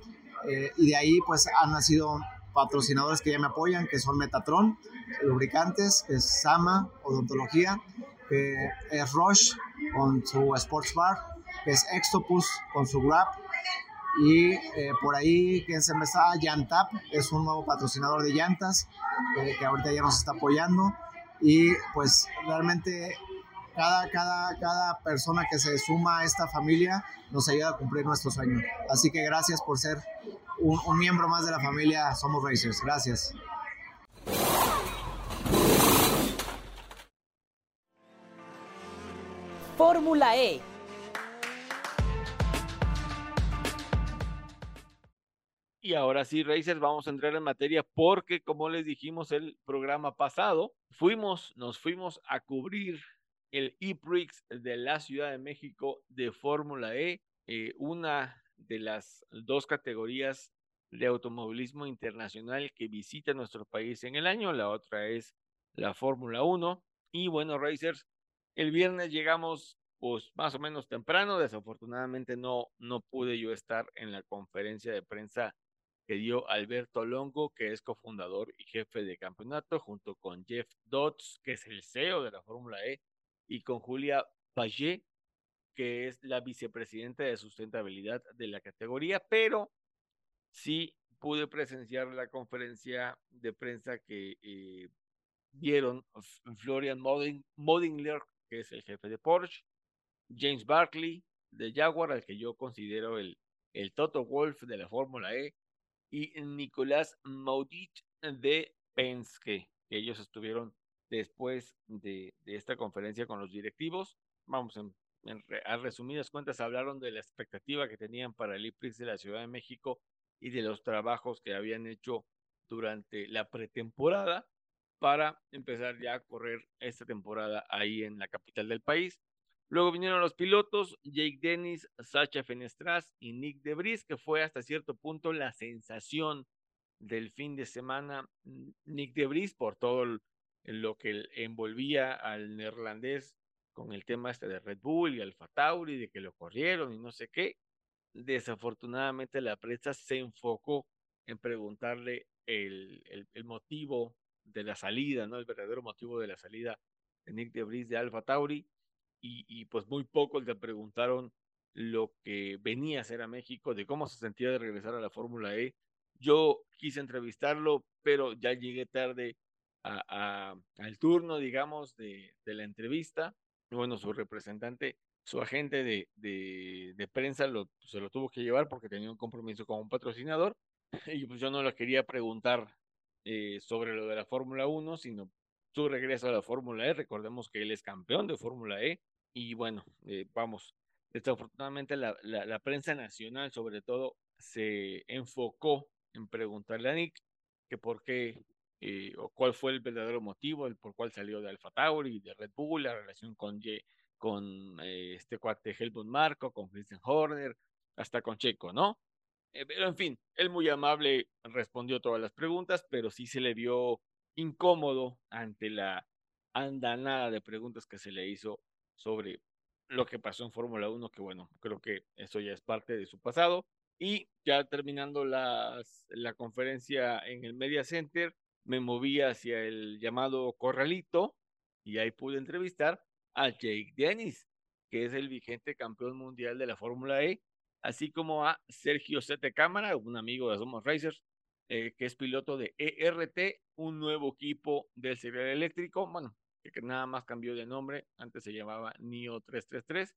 Eh, y de ahí pues han nacido patrocinadores que ya me apoyan, que son Metatron, lubricantes, que es Sama, odontología, que es Roche con su Sports Bar, es Extopus con su Grab, y eh, por ahí, que se me está, Yantap, es un nuevo patrocinador de llantas, que ahorita ya nos está apoyando y pues realmente cada, cada, cada persona que se suma a esta familia nos ayuda a cumplir nuestro sueño. Así que gracias por ser un, un miembro más de la familia Somos Racers. Gracias. Fórmula E. Y ahora sí, Racers, vamos a entrar en materia porque, como les dijimos el programa pasado, fuimos, nos fuimos a cubrir el E-Prix de la Ciudad de México de Fórmula E, eh, una de las dos categorías de automovilismo internacional que visita nuestro país en el año, la otra es la Fórmula 1. Y bueno, Racers, el viernes llegamos pues más o menos temprano, desafortunadamente no, no pude yo estar en la conferencia de prensa que dio Alberto Longo, que es cofundador y jefe de campeonato, junto con Jeff Dodds, que es el CEO de la Fórmula E, y con Julia Pagé, que es la vicepresidenta de sustentabilidad de la categoría, pero sí pude presenciar la conferencia de prensa que eh, dieron Florian Modingler, que es el jefe de Porsche, James Barkley de Jaguar, al que yo considero el, el Toto Wolf de la Fórmula E, y Nicolás Maudit de Penske, que ellos estuvieron después de, esta conferencia con los directivos. Vamos, en, a resumidas cuentas, hablaron de la expectativa que tenían para el IPRIX de la Ciudad de México y de los trabajos que habían hecho durante la pretemporada para empezar ya a correr esta temporada ahí en la capital del país. Luego vinieron los pilotos, Jake Dennis, Sacha Fenestras y Nick Debris, que fue hasta cierto punto la sensación del fin de semana. Nick Debris, por todo lo que envolvía al neerlandés con el tema este de Red Bull y Alfa Tauri, de que lo corrieron y no sé qué. Desafortunadamente la prensa se enfocó en preguntarle el, el, motivo de la salida, ¿no? El verdadero motivo de la salida de Nick Debris de Alfa Tauri y, pues muy pocos le preguntaron lo que venía a hacer a México, de cómo se sentía de regresar a la Fórmula E. Yo quise entrevistarlo, pero ya llegué tarde al turno, digamos, de, la entrevista. Bueno, su representante, su agente de, prensa se lo tuvo que llevar porque tenía un compromiso con un patrocinador. *laughs* Y pues yo no le quería preguntar eh, sobre lo de la Fórmula 1, sino su regreso a la Fórmula E. Recordemos que él es campeón de Fórmula E y bueno, eh, vamos, desafortunadamente la, la, prensa nacional sobre todo se enfocó en preguntarle a Nick que por qué eh, o cuál fue el verdadero motivo, el por cuál salió de Alfa Tauri, de Red Bull, la relación con, con eh, este cuate Helmut Marco, con Christian Horner, hasta con Checo, ¿no? pero en fin, él muy amable respondió todas las preguntas, pero sí se le vio incómodo ante la andanada de preguntas que se le hizo sobre lo que pasó en Fórmula 1, que bueno, creo que eso ya es parte de su pasado. Y ya terminando la conferencia en el Media Center, me moví hacia el llamado Corralito y ahí pude entrevistar a Jake Dennis, que es el vigente campeón mundial de la Fórmula E, así como a Sergio Sete Cámara, un amigo de Somos Racers, eh, que es piloto de ERT, un nuevo equipo del serial eléctrico. Bueno, que nada más cambió de nombre, antes se llamaba NIO 333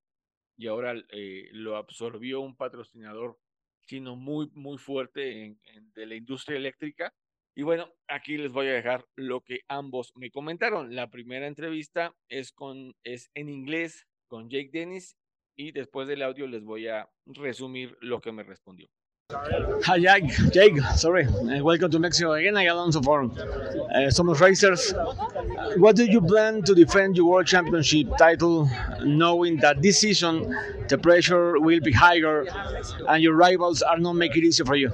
y ahora eh, lo absorbió un patrocinador chino muy, muy fuerte de la industria eléctrica. Y bueno, aquí les voy a dejar lo que ambos me comentaron. La primera entrevista es, con, es en inglés con Jake Dennis y después del audio les voy a resumir lo que me respondió. Hi, Jake. Jake, sorry. Uh, welcome to Mexico again. I Alonso for uh, Somos Racers. What do you plan to defend your World Championship title, knowing that this season the pressure will be higher and your rivals are not making it easy for you?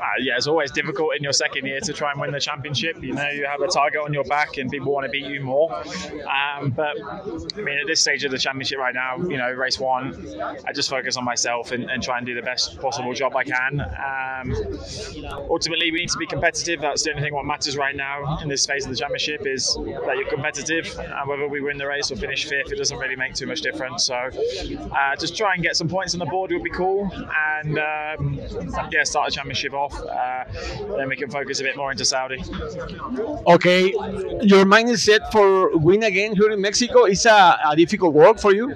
uh, yeah, it's always difficult in your second year to try and win the championship. You know, you have a target on your back and people want to beat you more. Um, but I mean, at this stage of the championship right now, you know, race one, I just focus on myself and, and try and do the best possible job I can. Um, ultimately, we need to be competitive. That's the only thing what matters right now in this phase of the championship is that you're competitive. And whether we win the race or finish fifth, it doesn't really make too much difference. So uh, just try and get some points on the board would be cool. And um, yeah, start the championship off uh, then we can focus a bit more into Saudi. Okay, your mind is set for win again here in Mexico. Is a, a difficult work for you?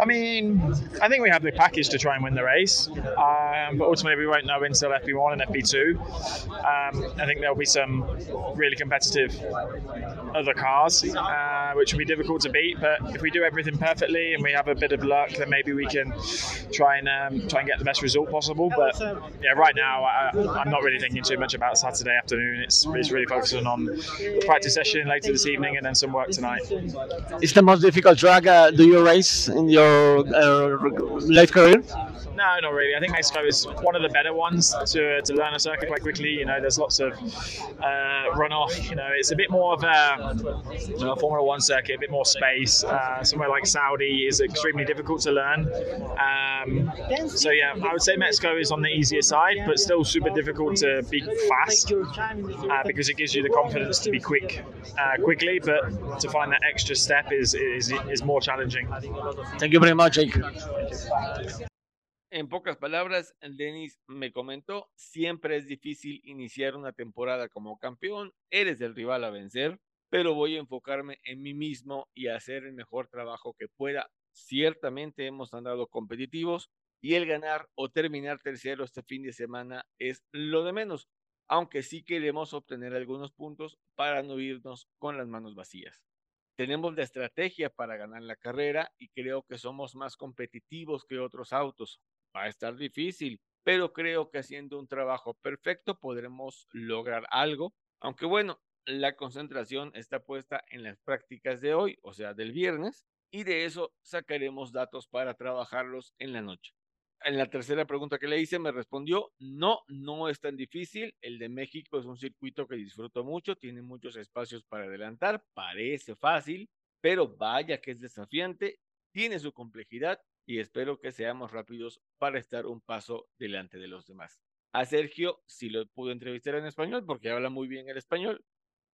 I mean, I think we have the package to try and win the race. Uh, um, but ultimately we won't know until FP1 and FP2. Um, I think there'll be some really competitive other cars, uh, which will be difficult to beat. But if we do everything perfectly and we have a bit of luck, then maybe we can try and um, try and get the best result possible. But yeah, right now I, am not really thinking too much about Saturday afternoon. It's, it's really focusing on the practice session later this evening and then some work tonight. Is the most difficult track uh, do you race in your uh, life career? No, not really. I think Mexico is one of the better ones to, to learn a circuit quite quickly. You know, there's lots of uh, runoff. You know, it's a bit more of a you know, Formula One circuit, a bit more space. Uh, somewhere like Saudi is extremely difficult to learn. Um, so yeah, I would say Mexico is on the easier side, but still super difficult to be fast uh, because it gives you the confidence to be quick uh, quickly, but to find that extra step is, is, is more challenging. Thank you very much, Jake. En pocas palabras, Denis me comentó, siempre es difícil iniciar una temporada como campeón, eres el rival a vencer, pero voy a enfocarme en mí mismo y hacer el mejor trabajo que pueda. Ciertamente hemos andado competitivos y el ganar o terminar tercero este fin de semana es lo de menos, aunque sí queremos obtener algunos puntos para no irnos con las manos vacías. Tenemos la estrategia para ganar la carrera y creo que somos más competitivos que otros autos. Va a estar difícil, pero creo que haciendo un trabajo perfecto podremos lograr algo. Aunque bueno, la concentración está puesta en las prácticas de hoy, o sea, del viernes, y de eso sacaremos datos para trabajarlos en la noche. En la tercera pregunta que le hice me respondió, no, no es tan difícil. El de México es un circuito que disfruto mucho, tiene muchos espacios para adelantar, parece fácil, pero vaya que es desafiante, tiene su complejidad y espero que seamos rápidos para estar un paso delante de los demás. A Sergio sí lo pude entrevistar en español porque habla muy bien el español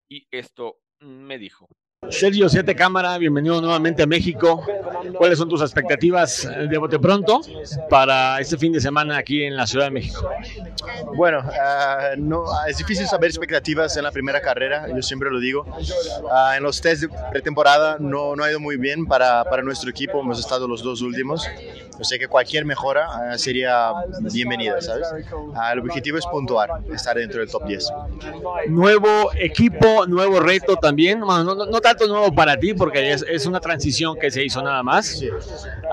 y esto me dijo. Sergio Siete Cámara, bienvenido nuevamente a México. ¿Cuáles son tus expectativas de bote pronto para este fin de semana aquí en la Ciudad de México? Bueno, uh, no, es difícil saber expectativas en la primera carrera, yo siempre lo digo. Uh, en los test de pretemporada no, no ha ido muy bien para, para nuestro equipo, hemos estado los dos últimos. Yo sé que cualquier mejora uh, sería bienvenida, ¿sabes? el objetivo es puntuar, estar dentro del top 10. Nuevo equipo, nuevo reto también, no, no, no tanto nuevo para ti porque es, una transición que se hizo nada más.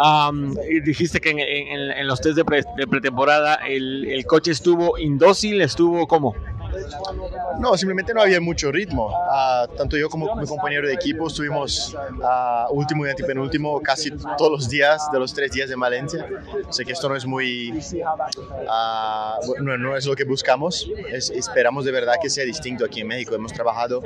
Um, dijiste que en, los test de, pre, pretemporada el, el, coche estuvo indócil, estuvo como... No, simplemente no había mucho ritmo. Uh, tanto yo como mi compañero de equipo estuvimos uh, último y antepenúltimo casi todos los días de los tres días de Valencia. Sé que esto no es muy... Uh, no, es lo que buscamos. Es, esperamos de verdad que sea distinto aquí en México. Hemos trabajado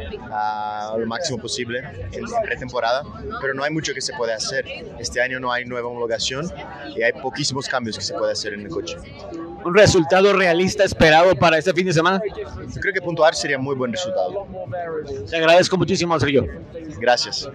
lo máximo posible en, en pretemporada, pero no hay mucho que se puede hacer. Este año no hay nueva homologación y hay poquísimos cambios que se puede hacer en el coche. ¿Un resultado realista esperado para este fin de semana? Yo creo que puntuar sería muy buen resultado. Te agradezco muchísimo, Sergio. Gracias.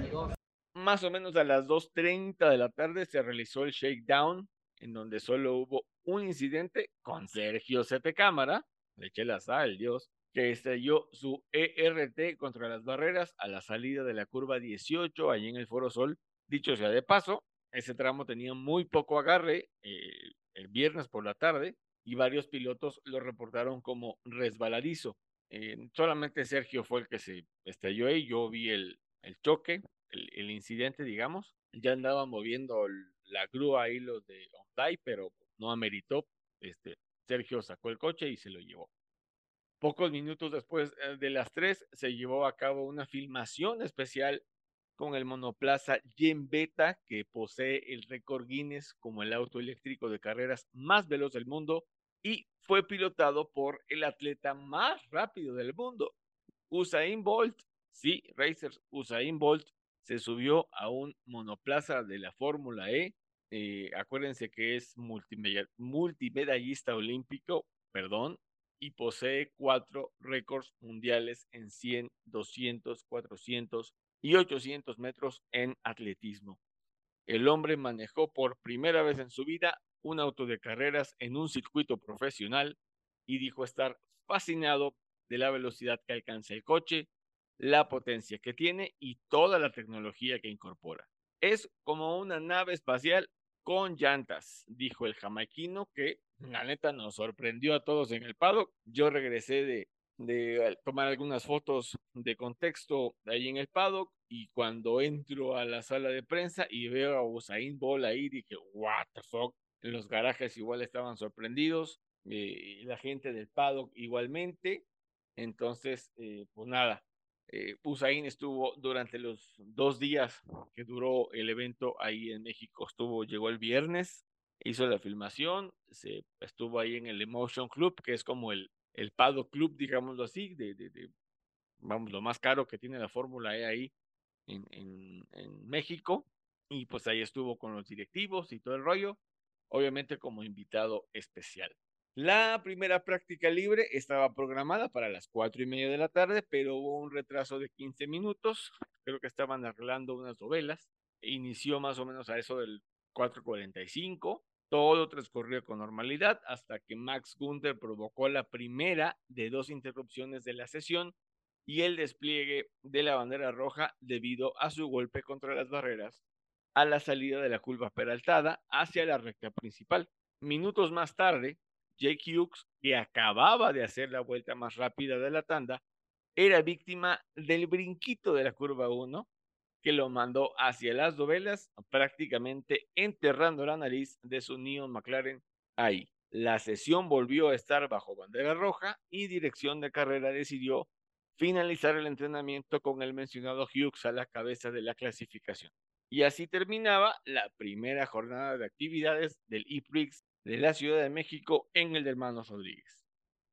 Más o menos a las 2.30 de la tarde se realizó el shakedown, en donde solo hubo un incidente con Sergio Sete Cámara, le eché la sal, Dios, que estrelló su ERT contra las barreras a la salida de la curva 18, allí en el Foro Sol. Dicho sea de paso, ese tramo tenía muy poco agarre eh, el viernes por la tarde y varios pilotos lo reportaron como resbaladizo. Eh, solamente Sergio fue el que se estrelló ahí, yo vi el, el choque, el, el, incidente, digamos. Ya andaba moviendo la grúa ahí los de Hyundai, pero no ameritó. Este, Sergio sacó el coche y se lo llevó. Pocos minutos después de las tres se llevó a cabo una filmación especial con el monoplaza Yen Beta, que posee el récord Guinness como el auto eléctrico de carreras más veloz del mundo y fue pilotado por el atleta más rápido del mundo, Usain Bolt. Sí, Racers, Usain Bolt se subió a un monoplaza de la Fórmula E. Eh, acuérdense que es multimedallista olímpico, perdón, y posee cuatro récords mundiales en 100, 200, 400 y 800 metros en atletismo. El hombre manejó por primera vez en su vida un auto de carreras en un circuito profesional y dijo estar fascinado de la velocidad que alcanza el coche, la potencia que tiene y toda la tecnología que incorpora. Es como una nave espacial con llantas, dijo el jamaiquino que la neta nos sorprendió a todos en el paddock. Yo regresé de, tomar algunas fotos de contexto ahí en el paddock y cuando entro a la sala de prensa y veo a Usain Bolt ahí, dije, what the fuck. Los garajes igual estaban sorprendidos, eh, la gente del paddock igualmente. Entonces, eh, pues nada, eh, Usain estuvo durante los dos días que duró el evento ahí en México. Estuvo, llegó el viernes, hizo la filmación, se estuvo ahí en el Emotion Club, que es como el, el Paddock Club, digámoslo así, de, de, vamos, lo más caro que tiene la Fórmula E ahí en, en, en México. Y pues ahí estuvo con los directivos y todo el rollo, obviamente como invitado especial. La primera práctica libre estaba programada para las cuatro y media de la tarde, pero hubo un retraso de 15 minutos. Creo que estaban arreglando unas novelas. Inició más o menos a eso del 4.45. Todo transcurrió con normalidad hasta que Max Gunther provocó la primera de dos interrupciones de la sesión y el despliegue de la bandera roja debido a su golpe contra las barreras a la salida de la curva peraltada hacia la recta principal. Minutos más tarde, Jake Hughes, que acababa de hacer la vuelta más rápida de la tanda, era víctima del brinquito de la curva 1 que lo mandó hacia las dovelas, prácticamente enterrando la nariz de su Neon McLaren ahí. La sesión volvió a estar bajo bandera roja y dirección de carrera decidió finalizar el entrenamiento con el mencionado Hughes a la cabeza de la clasificación. Y así terminaba la primera jornada de actividades del E-Prix de la Ciudad de México en el de Hermanos Rodríguez.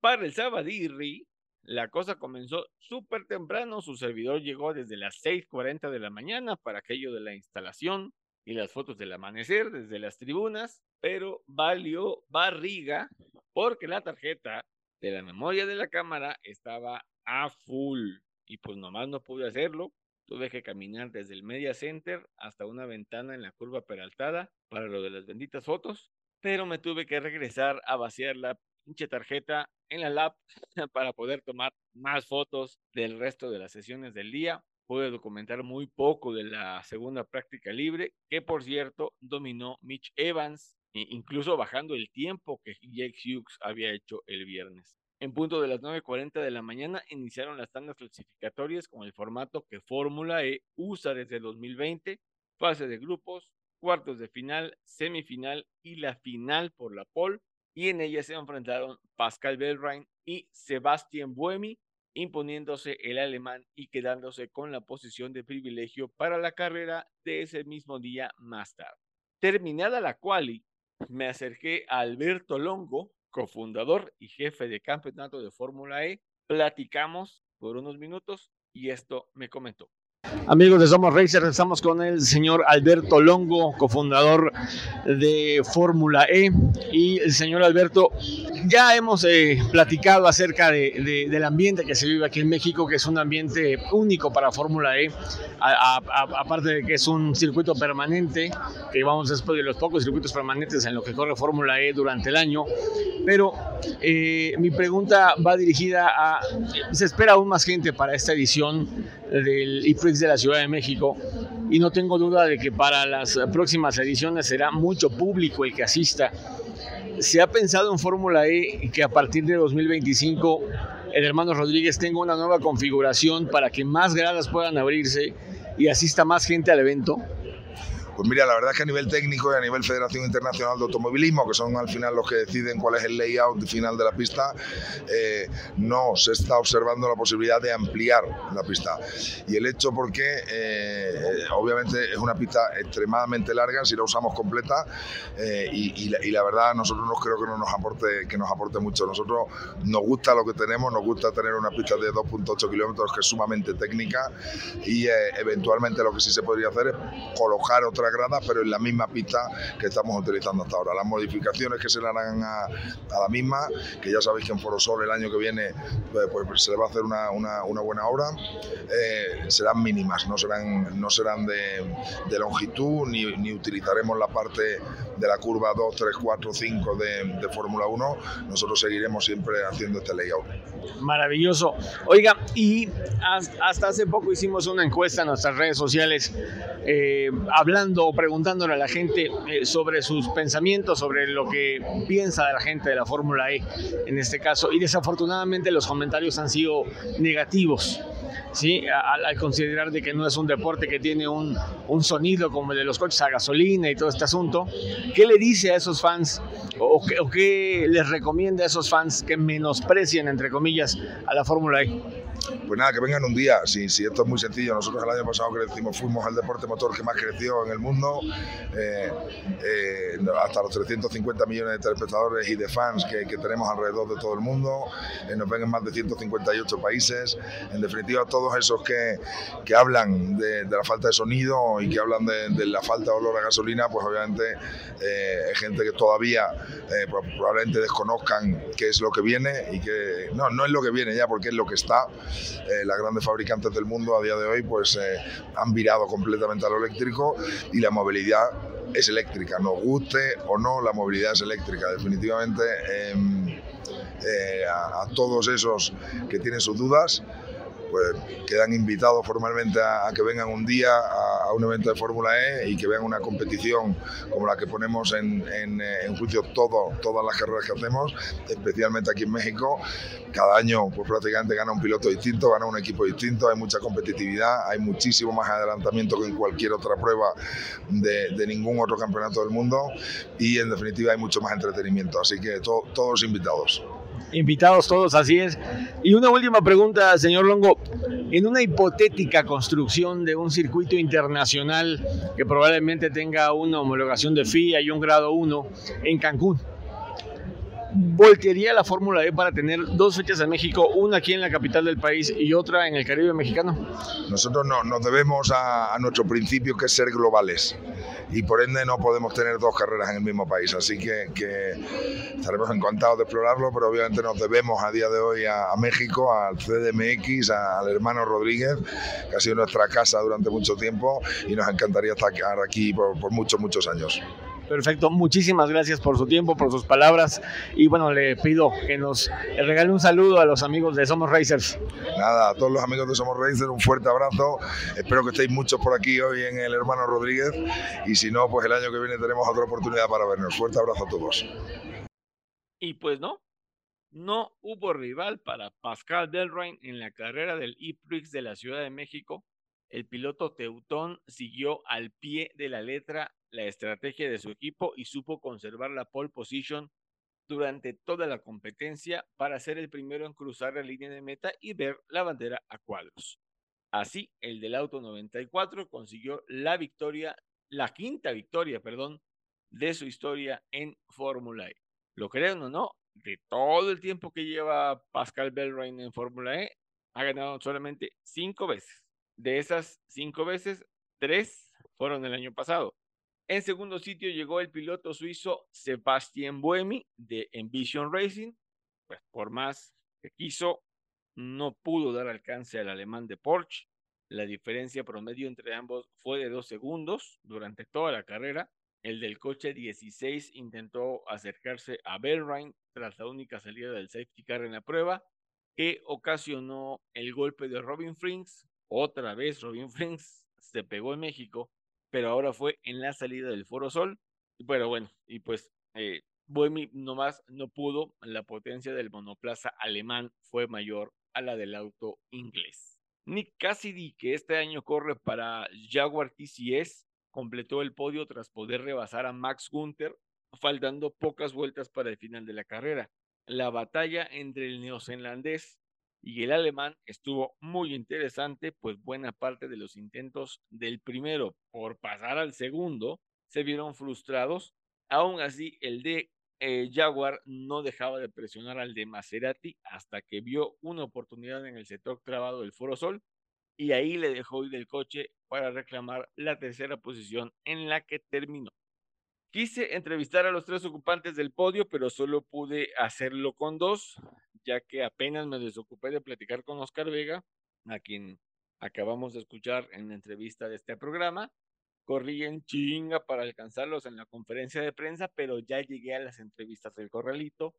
Para el Sabadirri, la cosa comenzó súper temprano. Su servidor llegó desde las 6:40 de la mañana para aquello de la instalación y las fotos del amanecer desde las tribunas, pero valió barriga porque la tarjeta de la memoria de la cámara estaba a full y pues nomás no pude hacerlo. Tuve que caminar desde el Media Center hasta una ventana en la curva peraltada para lo de las benditas fotos pero me tuve que regresar a vaciar la pinche tarjeta en la lab *laughs* para poder tomar más fotos del resto de las sesiones del día. Pude documentar muy poco de la segunda práctica libre, que por cierto dominó Mitch Evans, incluso bajando el tiempo que Jake Hughes había hecho el viernes. En punto de las 9.40 de la mañana iniciaron las tandas clasificatorias con el formato que Fórmula E usa desde 2020, fase de grupos, cuartos de final, semifinal y la final por la pole. Y en ella se enfrentaron Pascal Belrain y Sebastián Buemi, imponiéndose el alemán y quedándose con la posición de privilegio para la carrera de ese mismo día más tarde. Terminada la quali, me acerqué a Alberto Longo, cofundador y jefe de campeonato de Fórmula E. Platicamos por unos minutos y esto me comentó. Amigos de Somos Racers, estamos con el señor Alberto Longo, cofundador de Fórmula E. Y el señor Alberto, ya hemos eh, platicado acerca de, del ambiente que se vive aquí en México, que es un ambiente único para Fórmula E, aparte de que es un circuito permanente, que vamos después de los pocos circuitos permanentes en los que corre Fórmula E durante el año. Pero eh, mi pregunta va dirigida a, se espera aún más gente para esta edición del IPRIX de la Ciudad de México y no tengo duda de que para las próximas ediciones será mucho público el que asista. Se ha pensado en Fórmula E que a partir de 2025 el hermano Rodríguez tenga una nueva configuración para que más gradas puedan abrirse y asista más gente al evento. Pues mira, la verdad es que a nivel técnico y a nivel Federación Internacional de Automovilismo, que son al final los que deciden cuál es el layout final de la pista, eh, no se está observando la posibilidad de ampliar la pista. Y el hecho porque eh, obviamente es una pista extremadamente larga si la usamos completa eh, y, la, verdad nosotros no creo que no nos aporte que nos aporte mucho. Nosotros nos gusta lo que tenemos, nos gusta tener una pista de 2.8 kilómetros que es sumamente técnica y eventualmente lo que sí se podría hacer es colocar otra grada, pero en la misma pista que estamos utilizando hasta ahora. Las modificaciones que se le harán a, la misma, que ya sabéis que en Forosol el año que viene pues, pues, se le va a hacer una, una, buena obra, eh, serán mínimas, no serán, no serán de, de longitud, ni, ni, utilizaremos la parte de la curva 2, 3, 4, 5 de, de Fórmula 1, nosotros seguiremos siempre haciendo este layout. Maravilloso. Oiga, y hasta hace poco hicimos una encuesta en nuestras redes sociales eh, hablando o preguntándole a la gente eh, sobre sus pensamientos, sobre lo que piensa de la gente de la Fórmula E en este caso. Y desafortunadamente los comentarios han sido negativos. ¿Sí? Al, considerar de que no es un deporte que tiene un, un, sonido como el de los coches a gasolina y todo este asunto, ¿qué le dice a esos fans o, qué, o qué les recomienda a esos fans que menosprecien, entre comillas, a la Fórmula E? Pues nada, que vengan un día. Si, si esto es muy sencillo, nosotros el año pasado crecimos, fuimos el deporte motor que más creció en el mundo, eh, eh, hasta los 350 millones de telespectadores y de fans que, que tenemos alrededor de todo el mundo. Eh, nos ven en más de 158 países. En definitiva, todos esos que, que hablan de, la falta de sonido y que hablan de, la falta de olor a gasolina, pues obviamente es gente que todavía probablemente desconozcan qué es lo que viene y que no, no es lo que viene ya porque es lo que está eh, las grandes fabricantes del mundo a día de hoy pues eh, han virado completamente a lo eléctrico y la movilidad es eléctrica, nos guste o no, la movilidad es eléctrica. Definitivamente em, eh, a todos esos que tienen sus dudas, pues quedan invitados formalmente a, a que vengan un día a, a, un evento de Fórmula E y que vean una competición como la que ponemos en, en, en, juicio todo, todas las carreras que hacemos, especialmente aquí en México. Cada año pues prácticamente gana un piloto distinto, gana un equipo distinto, hay mucha competitividad, hay muchísimo más adelantamiento que en cualquier otra prueba de, de ningún otro campeonato del mundo y en definitiva hay mucho más entretenimiento, así que to, todos invitados invitados todos, así es. Y una última pregunta, señor Longo. En una hipotética construcción de un circuito internacional que probablemente tenga una homologación de FIA y un grado 1 en Cancún, voltearía la Fórmula E para tener dos fechas en México, una aquí en la capital del país y otra en el Caribe mexicano? Nosotros no, nos debemos a, a nuestro principio que es ser globales y por ende no podemos tener dos carreras en el mismo país. Así que, que estaremos encantados de explorarlo, pero obviamente nos debemos a día de hoy a, a México, al CDMX, a, al hermano Rodríguez, que ha sido nuestra casa durante mucho tiempo y nos encantaría estar aquí por, por muchos, muchos años. Perfecto, muchísimas gracias por su tiempo, por sus palabras y bueno, le pido que nos regale un saludo a los amigos de Somos Racers. Nada, a todos los amigos de Somos Racers, un fuerte abrazo. Espero que estéis muchos por aquí hoy en el hermano Rodríguez y si no, pues el año que viene tenemos otra oportunidad para vernos. Fuerte abrazo a todos. Y pues no, no hubo rival para Pascal Delrain en la carrera del E-Prix de la Ciudad de México. El piloto Teutón siguió al pie de la letra la estrategia de su equipo y supo conservar la pole position durante toda la competencia para ser el primero en cruzar la línea de meta y ver la bandera a cuadros. Así, el del auto 94 consiguió la victoria, la quinta victoria, perdón, de su historia en Fórmula E. Lo crean o no, de todo el tiempo que lleva Pascal Belrain en Fórmula E, ha ganado solamente cinco veces. De esas cinco veces, tres fueron el año pasado. En segundo sitio llegó el piloto suizo Sebastián Buemi de Envision Racing. Pues por más que quiso, no pudo dar alcance al alemán de Porsche. La diferencia promedio entre ambos fue de dos segundos durante toda la carrera. El del coche 16 intentó acercarse a Belrain tras la única salida del safety car en la prueba, que ocasionó el golpe de Robin Frings. Otra vez Robin *laughs* Frings se pegó en México pero ahora fue en la salida del Foro Sol. Pero bueno, y pues eh, Buemi nomás no pudo, la potencia del monoplaza alemán fue mayor a la del auto inglés. Nick Cassidy, que este año corre para Jaguar TCS, completó el podio tras poder rebasar a Max Gunther, faltando pocas vueltas para el final de la carrera. La batalla entre el neozelandés y el alemán estuvo muy interesante, pues buena parte de los intentos del primero por pasar al segundo se vieron frustrados. Aún así, el de eh, Jaguar no dejaba de presionar al de Maserati hasta que vio una oportunidad en el sector trabado del Foro Sol y ahí le dejó ir del coche para reclamar la tercera posición en la que terminó. Quise entrevistar a los tres ocupantes del podio, pero solo pude hacerlo con dos ya que apenas me desocupé de platicar con Oscar Vega, a quien acabamos de escuchar en la entrevista de este programa. Corrí en chinga para alcanzarlos en la conferencia de prensa, pero ya llegué a las entrevistas del Corralito.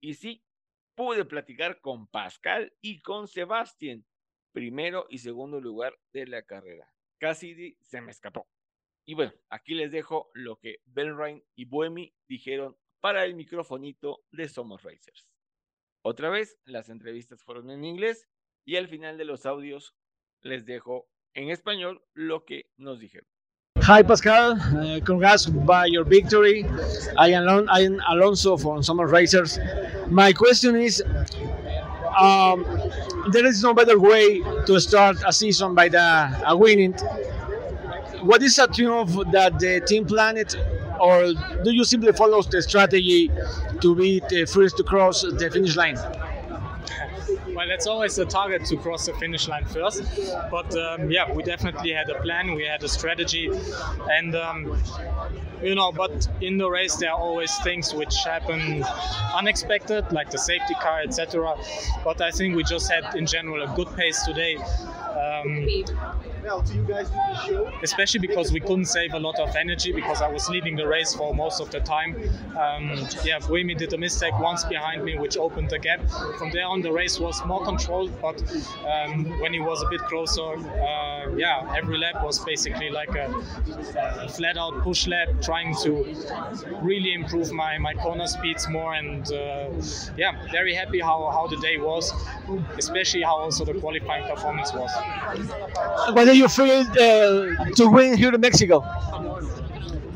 Y sí, pude platicar con Pascal y con Sebastián, primero y segundo lugar de la carrera. Casi se me escapó. Y bueno, aquí les dejo lo que Ben Ryan y Buemi dijeron para el microfonito de Somos Racers. Otra vez, las entrevistas fueron en inglés y al final de los audios les dejo en español lo que nos dijeron. Hi Pascal, uh, congrats by your victory. I am, Alonso from Summer Racers. My question is, um, there is no better way to start a season by the uh, winning. What is a triumph that the team planned, or do you simply follow the strategy to be the first to cross the finish line? Well, it's always the target to cross the finish line first. But um, yeah, we definitely had a plan, we had a strategy, and um, you know, but in the race there are always things which happen unexpected, like the safety car, etc. But I think we just had in general a good pace today. Um, especially because we couldn't save a lot of energy because I was leading the race for most of the time. Um, yeah, Wemi did a mistake once behind me, which opened the gap. From there on, the race was more controlled, but um, when he was a bit closer, uh, yeah, every lap was basically like a, a flat out push lap, trying to really improve my, my corner speeds more. And uh, yeah, very happy how, how the day was, especially how also the qualifying performance was. What do you feel uh, to win here in Mexico?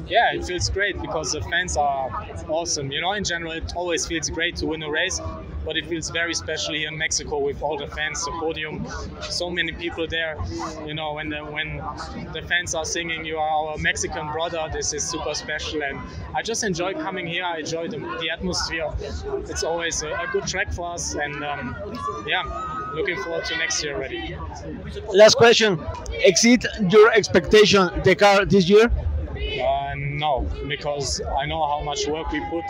yeah, it feels great because the fans are awesome. You know, in general, it always feels great to win a race, but it feels very special here in Mexico with all the fans, the podium, so many people there. You know, when the, when the fans are singing, "You are our Mexican brother," this is super special, and I just enjoy coming here. I enjoy the, the atmosphere. It's always a, a good track for us, and um, yeah, looking forward to next year already. Last question: Exceed your expectation the car this year? Uh, no, because I know how much work we put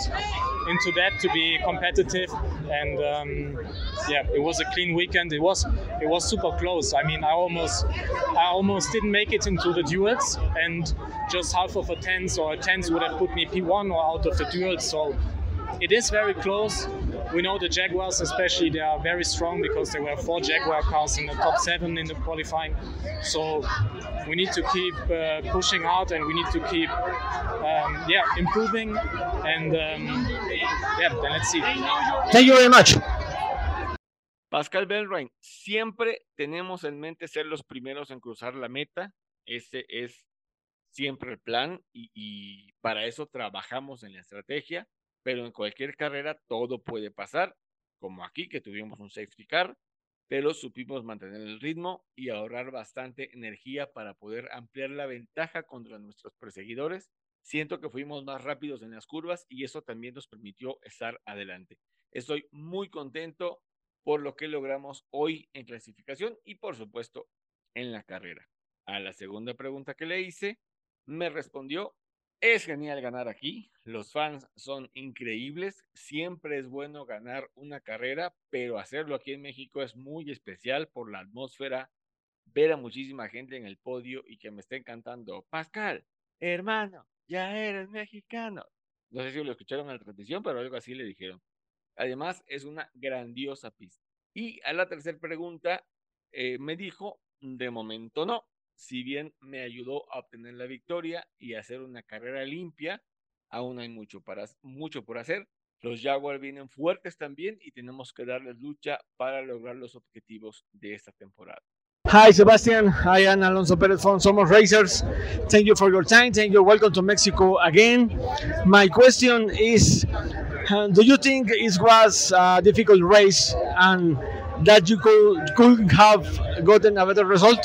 into that to be competitive, and um, yeah, it was a clean weekend. It was it was super close. I mean, I almost I almost didn't make it into the duels, and just half of a tenth or a tenth would have put me P1 or out of the duels. So it is very close. We know the Jaguars, especially, they are very strong because there were four Jaguar cars in the top seven in the qualifying. So we need to keep uh, pushing hard and we need to keep, um, yeah, improving. And um, yeah, then let's see. Thank you very much. Pascal Belrain, siempre tenemos en mente ser los primeros en cruzar la meta. Ese es siempre el plan y, y para eso trabajamos en la estrategia pero en cualquier carrera todo puede pasar, como aquí que tuvimos un safety car, pero supimos mantener el ritmo y ahorrar bastante energía para poder ampliar la ventaja contra nuestros perseguidores. Siento que fuimos más rápidos en las curvas y eso también nos permitió estar adelante. Estoy muy contento por lo que logramos hoy en clasificación y por supuesto en la carrera. A la segunda pregunta que le hice, me respondió es genial ganar aquí, los fans son increíbles, siempre es bueno ganar una carrera, pero hacerlo aquí en México es muy especial por la atmósfera, ver a muchísima gente en el podio y que me estén cantando, Pascal, hermano, ya eres mexicano. No sé si lo escucharon en la transmisión, pero algo así le dijeron. Además, es una grandiosa pista. Y a la tercera pregunta, eh, me dijo, de momento no, si bien me ayudó a obtener la victoria y hacer una carrera limpia, aún hay mucho, para, mucho por hacer. Los Jaguars vienen fuertes también y tenemos que darles lucha para lograr los objetivos de esta temporada. Hi, Sebastian. I am Alonso Perez from Somos Racers. Thank you for your time. Thank you. Welcome to Mexico again. My question is uh, Do you think it was a difficult race and that you could have gotten a better result?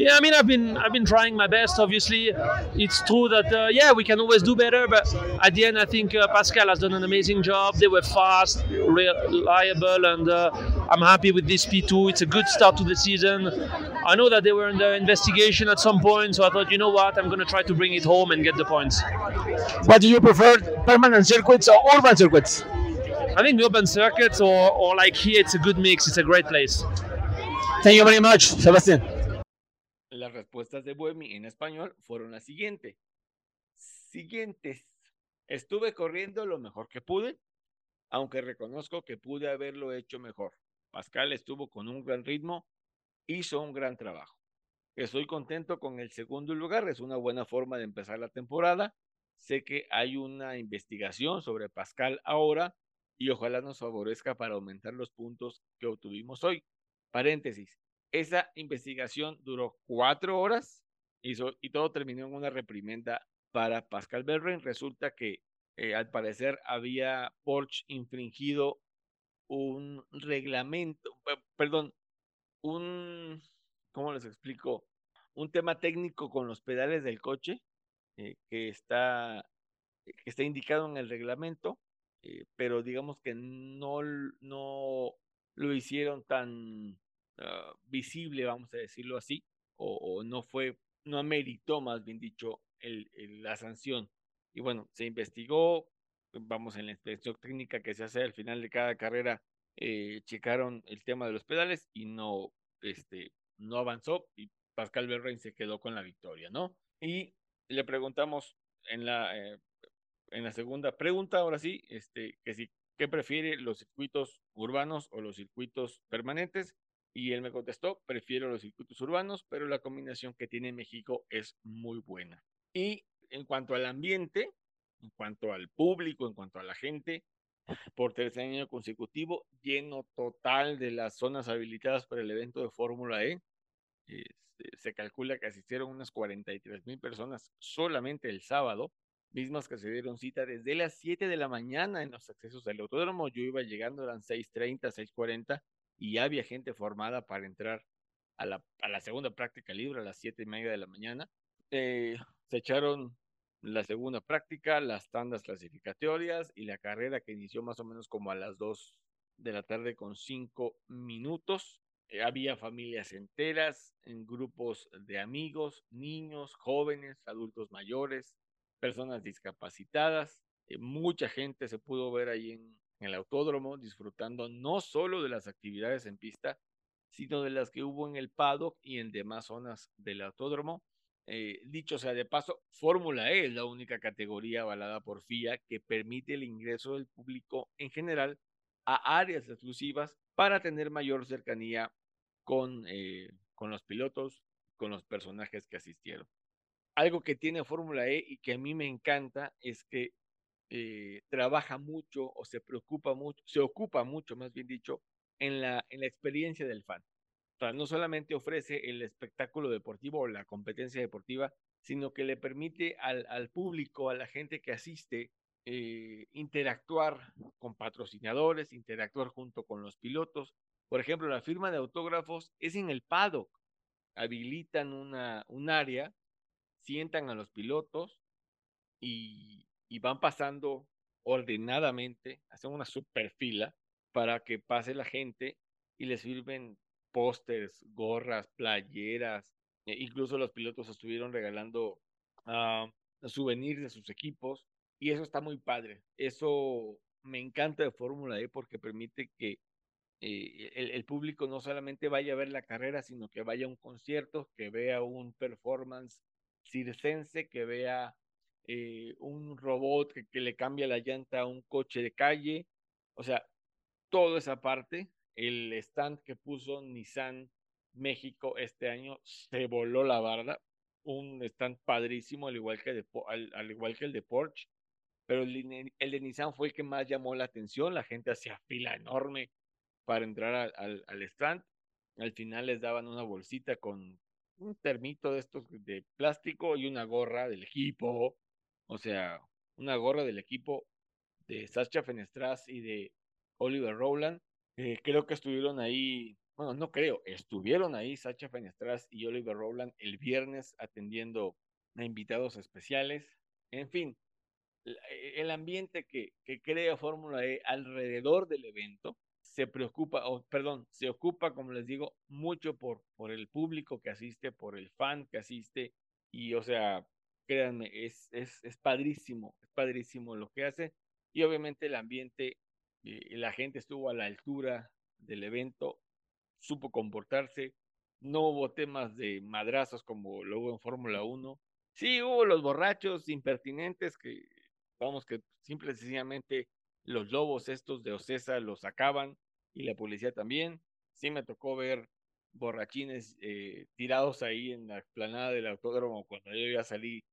Yeah, I mean, I've been I've been trying my best. Obviously, it's true that uh, yeah, we can always do better. But at the end, I think uh, Pascal has done an amazing job. They were fast, reliable, and uh, I'm happy with this P2. It's a good start to the season. I know that they were under investigation at some point, so I thought, you know what, I'm going to try to bring it home and get the points. What do you prefer, permanent circuits or urban circuits? I think urban circuits or, or like here, it's a good mix. It's a great place. Thank you very much, Sebastian. Las respuestas de Buemi en español fueron las siguientes. Siguientes. Estuve corriendo lo mejor que pude, aunque reconozco que pude haberlo hecho mejor. Pascal estuvo con un gran ritmo, hizo un gran trabajo. Estoy contento con el segundo lugar, es una buena forma de empezar la temporada. Sé que hay una investigación sobre Pascal ahora y ojalá nos favorezca para aumentar los puntos que obtuvimos hoy. Paréntesis, esa investigación duró cuatro horas y, todo terminó en una reprimenda para Pascal Berren. Resulta que eh, al parecer había Porsche infringido un reglamento, perdón, un, ¿cómo les explico? Un tema técnico con los pedales del coche eh, que, está, que está indicado en el reglamento, eh, pero digamos que no, no lo hicieron tan ah, visible, vamos a decirlo así, o, no fue, no ameritó más bien dicho el, la sanción. Y bueno, se investigó, vamos en la inspección técnica que se hace al final de cada carrera, eh, checaron el tema de los pedales y no, este, no avanzó y Pascal Berrein se quedó con la victoria, ¿no? Y le preguntamos en la, eh, en la segunda pregunta, ahora sí, este, que si, ¿qué prefiere los circuitos urbanos o los circuitos permanentes? Y él me contestó, prefiero los circuitos urbanos, pero la combinación que tiene México es muy buena. Y en cuanto al ambiente, en cuanto al público, en cuanto a la gente, por tercer año consecutivo, lleno total de las zonas habilitadas para el evento de Fórmula E. Este, se calcula que asistieron unas 43 mil personas solamente el sábado, mismas que se dieron cita desde las 7 de la mañana en los accesos del autódromo. Yo iba llegando, eran 6.30, 6.40 y había gente formada para entrar a la, a la segunda práctica libre a las 7 y media de la mañana. Eh, se echaron la segunda práctica, las tandas clasificatorias y la carrera que inició más o menos como a las 2 de la tarde con 5 minutos. Eh, había familias enteras, en grupos de amigos, niños, jóvenes, adultos mayores, personas discapacitadas. Eh, mucha gente se pudo ver ahí en, en el autódromo disfrutando no solo de las actividades en pista, sino de las que hubo en el paddock y en demás zonas del autódromo eh, dicho sea de paso, Fórmula E es la única categoría avalada por FIA que permite el ingreso del público en general a áreas exclusivas para tener mayor cercanía con, eh, con los pilotos, con los personajes que asistieron. Algo que tiene Fórmula E y que a mí me encanta es que eh, trabaja mucho o se preocupa mucho, se ocupa mucho, más bien dicho, en la, en la experiencia del fan no solamente ofrece el espectáculo deportivo o la competencia deportiva, sino que le permite al, público, a la gente que asiste, eh, interactuar con patrocinadores, interactuar junto con los pilotos. Por ejemplo, la firma de autógrafos es en el paddock. Habilitan una, un área, sientan a los pilotos y, y van pasando ordenadamente, hacen una super fila para que pase la gente y les sirven pósters, gorras, playeras, e incluso los pilotos estuvieron regalando uh, souvenirs de sus equipos y eso está muy padre. Eso me encanta de Fórmula E porque permite que eh, el, el, público no solamente vaya a ver la carrera, sino que vaya a un concierto, que vea un performance circense, que vea eh, un robot que, le cambia la llanta a un coche de calle. O sea, toda esa parte el stand que puso Nissan México este año se voló la barda. Un stand padrísimo, al igual que, al, igual que el de Porsche. Pero el, el, de Nissan fue el que más llamó la atención. La gente hacía fila enorme para entrar al, al stand. Al final les daban una bolsita con un termito de estos de plástico y una gorra del equipo. O sea, una gorra del equipo de Sascha Fenestras y de Oliver Rowland eh, creo que estuvieron ahí, bueno, no creo, estuvieron ahí Sacha Fenestras y Oliver Rowland el viernes atendiendo a invitados especiales. En fin, eh, el ambiente que, que crea Fórmula E alrededor del evento se preocupa, o perdón, se ocupa, como les digo, mucho por, por el público que asiste, por el fan que asiste, y o sea, créanme, es, es, es padrísimo, es padrísimo lo que hace, y obviamente el ambiente y la gente estuvo a la altura del evento, supo comportarse, no hubo temas de madrazos como luego en Fórmula 1. Sí, hubo los borrachos impertinentes que, vamos, que simple y sencillamente los lobos estos de Ocesa los sacaban y la policía también. Sí me tocó ver borrachines eh, tirados ahí en la explanada del autódromo cuando yo ya salí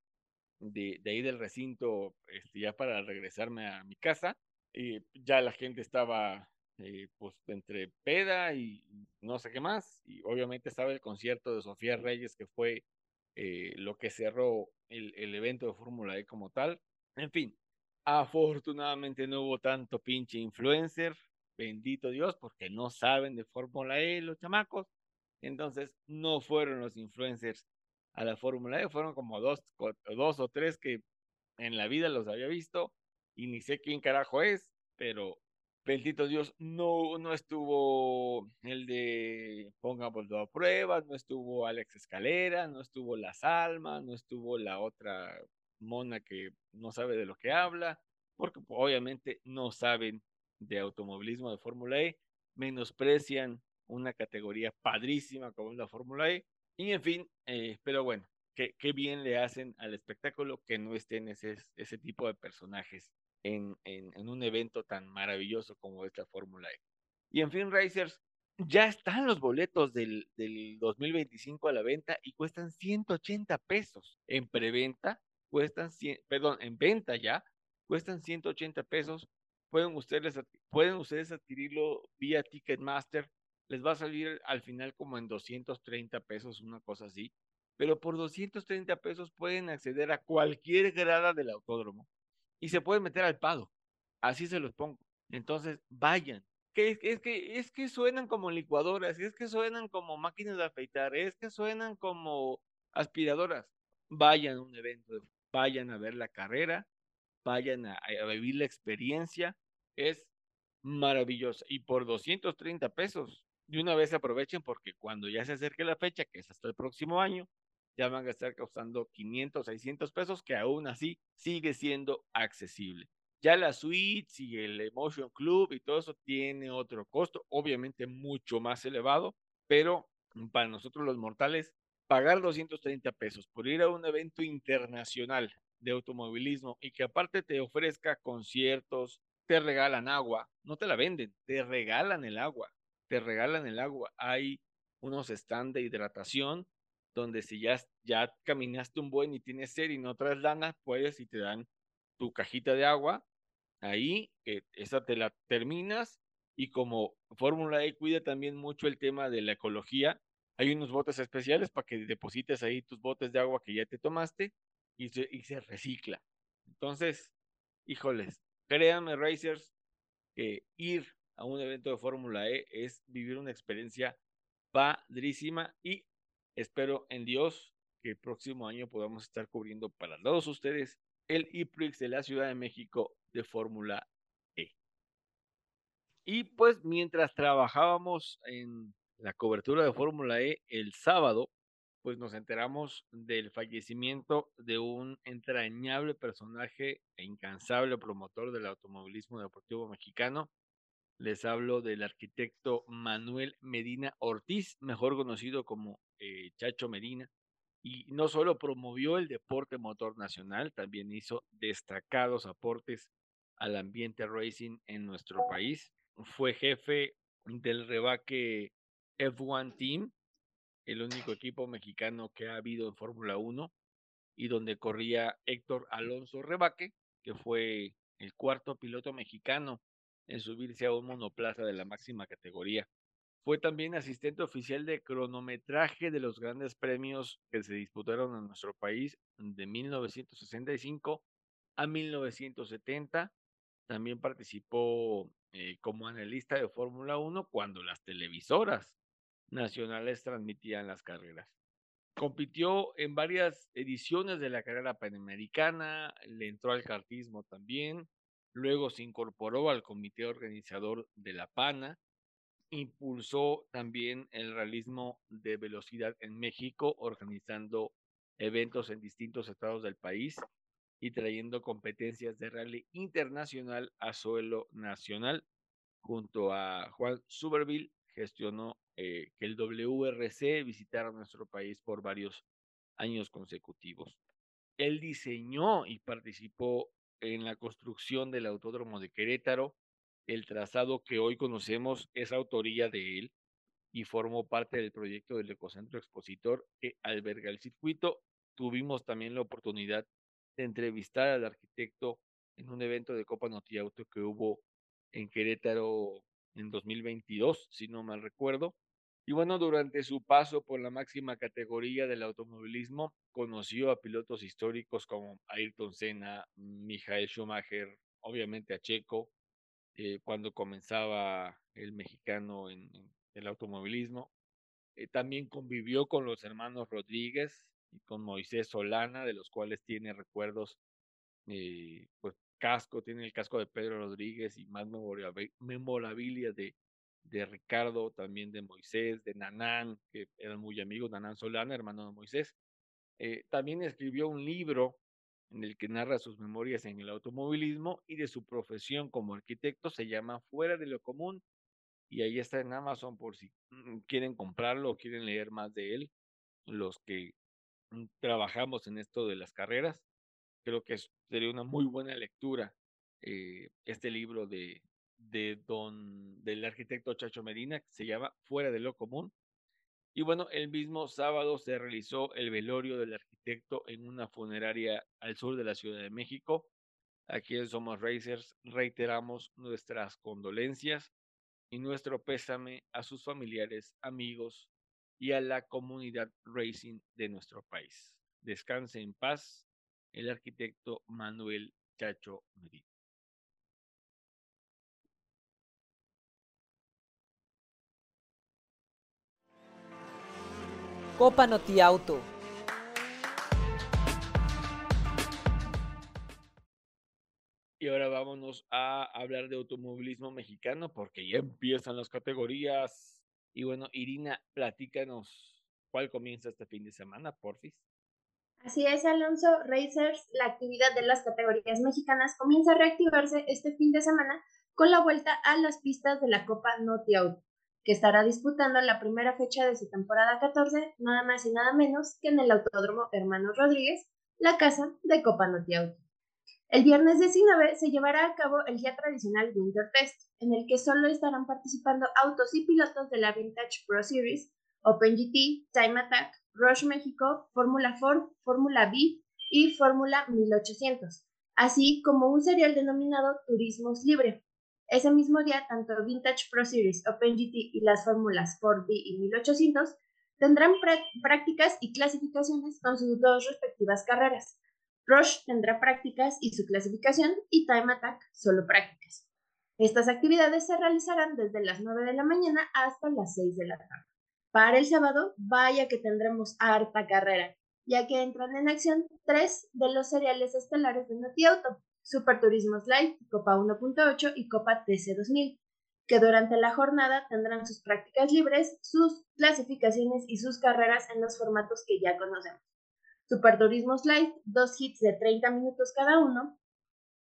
de, ahí del recinto este, ya para regresarme a mi casa. Y ya la gente estaba eh, pues entre peda y no sé qué más. Y obviamente estaba el concierto de Sofía Reyes, que fue eh, lo que cerró el, el evento de Fórmula E como tal. En fin, afortunadamente no hubo tanto pinche influencer, bendito Dios, porque no saben de Fórmula E los chamacos. Entonces no fueron los influencers a la Fórmula E, fueron como dos, dos o tres que en la vida los había visto y ni sé quién carajo es, pero bendito Dios, no, no estuvo el de Pongamos a prueba, no estuvo Alex Escalera, no estuvo La Salma, no estuvo la otra mona que no sabe de lo que habla, porque obviamente no saben de automovilismo de Fórmula E, menosprecian una categoría padrísima como es la Fórmula E, y en fin, eh, pero bueno, qué, bien le hacen al espectáculo que no estén ese, ese tipo de personajes en, en, un evento tan maravilloso como esta Fórmula E. Y en fin, Racers, ya están los boletos del, del 2025 a la venta y cuestan 180 pesos. En preventa cuestan, perdón, en venta ya, cuestan 180 pesos. Pueden ustedes, pueden ustedes adquirirlo vía Ticketmaster. Les va a salir al final como en 230 pesos, una cosa así. Pero por 230 pesos pueden acceder a cualquier grada del autódromo y se pueden meter al pado. Así se los pongo. Entonces, vayan. Que es, que, es que suenan como licuadoras, es que suenan como máquinas de afeitar, es que suenan como aspiradoras. Vayan a un evento, vayan a ver la carrera, vayan a, vivir la experiencia. Es maravillosa. Y por 230 pesos, de una vez aprovechen porque cuando ya se acerque la fecha, que es hasta el próximo año, ya van a estar costando 500, 600 pesos, que aún así sigue siendo accesible. Ya la suite y el Emotion Club y todo eso tiene otro costo, obviamente mucho más elevado, pero para nosotros los mortales, pagar 230 pesos por ir a un evento internacional de automovilismo y que aparte te ofrezca conciertos, te regalan agua, no te la venden, te regalan el agua, te regalan el agua. Hay unos stands de hidratación donde si ya, ya caminaste un buen y tienes sed y no traes lana, puedes y te dan tu cajita de agua, ahí eh, esa te la terminas y como Fórmula E cuida también mucho el tema de la ecología, hay unos botes especiales para que deposites ahí tus botes de agua que ya te tomaste y se, y se recicla. Entonces, híjoles, créanme, racers, ir a un evento de Fórmula E es vivir una experiencia padrísima y Espero en Dios que el próximo año podamos estar cubriendo para todos ustedes el IPRIX de la Ciudad de México de Fórmula E. Y pues mientras trabajábamos en la cobertura de Fórmula E el sábado, pues nos enteramos del fallecimiento de un entrañable personaje e incansable promotor del automovilismo deportivo mexicano, les hablo del arquitecto Manuel Medina Ortiz, mejor conocido como eh, Chacho Medina. Y no solo promovió el deporte motor nacional, también hizo destacados aportes al ambiente racing en nuestro país. Fue jefe del rebaque F1 Team, el único equipo mexicano que ha habido en Fórmula 1, y donde corría Héctor Alonso Rebaque, que fue el cuarto piloto mexicano en subirse a un monoplaza de la máxima categoría. Fue también asistente oficial de cronometraje de los grandes premios que se disputaron en nuestro país de 1965 a 1970. También participó eh, como analista de Fórmula 1 cuando las televisoras nacionales transmitían las carreras. Compitió en varias ediciones de la carrera panamericana, le entró al cartismo también, Luego se incorporó al comité organizador de La Pana, impulsó también el realismo de velocidad en México, organizando eventos en distintos estados del país y trayendo competencias de rally internacional a suelo nacional. Junto a Juan Suberville, gestionó eh, que el WRC visitara nuestro país por varios años consecutivos. Él diseñó y participó en la construcción del Autódromo de Querétaro. El trazado que hoy conocemos es autoría de él. y formó parte del proyecto del Ecocentro Expositor que alberga el circuito. Tuvimos también la oportunidad de entrevistar al arquitecto en un evento de Copa Noti Auto que hubo en Querétaro en 2022, si no mal recuerdo. Y bueno, durante su paso por la máxima categoría del automovilismo, conoció a pilotos históricos como Ayrton Senna, Michael Schumacher, obviamente a Checo, eh, cuando comenzaba el mexicano en, el automovilismo. Eh, también convivió con los hermanos Rodríguez y con Moisés Solana, de los cuales tiene recuerdos, eh, pues casco, tiene el casco de Pedro Rodríguez y más memorabilia de, de Ricardo, también de Moisés, de Nanán, que eran muy amigos, Nanán Solana, hermano de Moisés. Eh, también escribió un libro en el que narra sus memorias en el automovilismo y de su profesión como arquitecto, se llama Fuera de lo Común, y ahí está en Amazon por si mm, quieren comprarlo o quieren leer más de él, los que mm, trabajamos en esto de las carreras, creo que sería una muy buena lectura eh, este libro de, de don, del arquitecto Chacho Medina, que se llama Fuera de lo Común. Y bueno, el mismo sábado se realizó el velorio del arquitecto en una funeraria al sur de la Ciudad de México. Aquí en Somos Racers reiteramos nuestras condolencias y nuestro pésame a sus familiares, amigos y a la comunidad racing de nuestro país. Descanse en paz el arquitecto Manuel Chacho Medina. Copa Noti Auto. Y ahora vámonos a hablar de automovilismo mexicano porque ya empiezan las categorías. Y bueno, Irina, platícanos cuál comienza este fin de semana, porfis. Así es, Alonso Racers, la actividad de las categorías mexicanas comienza a reactivarse este fin de semana con la vuelta a las pistas de la Copa Noti Auto que estará disputando la primera fecha de su temporada 14, nada más y nada menos que en el Autódromo Hermanos Rodríguez, la casa de Copa Auto. El viernes 19 se llevará a cabo el ya tradicional Winter Test, en el que solo estarán participando autos y pilotos de la Vintage Pro Series, OpenGT, Time Attack, Rush México, Fórmula Ford, Fórmula V y Fórmula 1800, así como un serial denominado Turismos Libre, ese mismo día, tanto Vintage Pro Series, OpenGT y las fórmulas 4B y 1800 tendrán prácticas y clasificaciones con sus dos respectivas carreras. Rush tendrá prácticas y su clasificación y Time Attack solo prácticas. Estas actividades se realizarán desde las 9 de la mañana hasta las 6 de la tarde. Para el sábado, vaya que tendremos harta carrera, ya que entran en acción tres de los seriales estelares de Noti Auto, Super Turismo Live, Copa 1.8 y Copa TC 2000, que durante la jornada tendrán sus prácticas libres, sus clasificaciones y sus carreras en los formatos que ya conocemos. Super Turismo Live, dos hits de 30 minutos cada uno.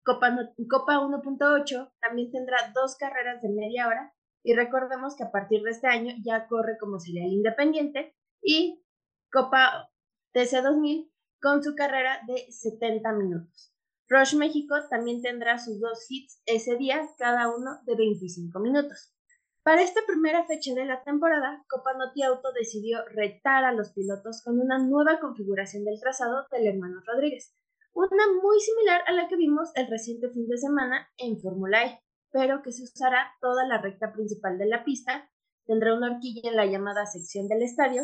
Copa, Copa 1.8 también tendrá dos carreras de media hora y recordemos que a partir de este año ya corre como serial independiente y Copa TC 2000 con su carrera de 70 minutos. Rush México también tendrá sus dos hits ese día, cada uno de 25 minutos. Para esta primera fecha de la temporada, Copa Noti Auto decidió retar a los pilotos con una nueva configuración del trazado del hermano Rodríguez, una muy similar a la que vimos el reciente fin de semana en Fórmula E, pero que se usará toda la recta principal de la pista, tendrá una horquilla en la llamada sección del estadio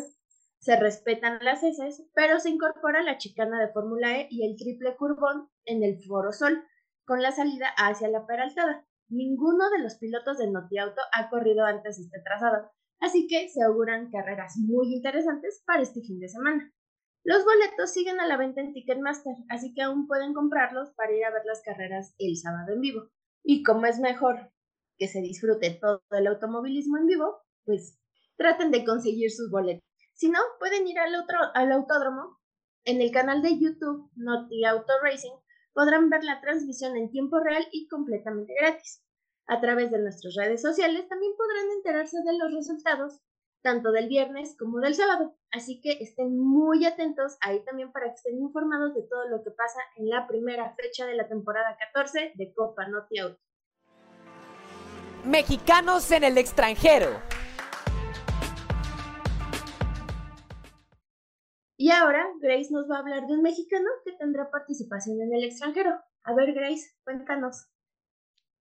se respetan las heces, pero se incorpora la chicana de Fórmula E y el triple curvón en el Foro Sol, con la salida hacia la peraltada. Ninguno de los pilotos de Notiauto ha corrido antes este trazado, así que se auguran carreras muy interesantes para este fin de semana. Los boletos siguen a la venta en Ticketmaster, así que aún pueden comprarlos para ir a ver las carreras el sábado en vivo. Y como es mejor que se disfrute todo el automovilismo en vivo, pues traten de conseguir sus boletos. Si no, pueden ir al, otro, al autódromo. En el canal de YouTube Noti Auto Racing podrán ver la transmisión en tiempo real y completamente gratis. A través de nuestras redes sociales también podrán enterarse de los resultados, tanto del viernes como del sábado. Así que estén muy atentos ahí también para que estén informados de todo lo que pasa en la primera fecha de la temporada 14 de Copa Noti Auto. Mexicanos en el extranjero. Y ahora Grace nos va a hablar de un mexicano que tendrá participación en el extranjero. A ver, Grace, cuéntanos.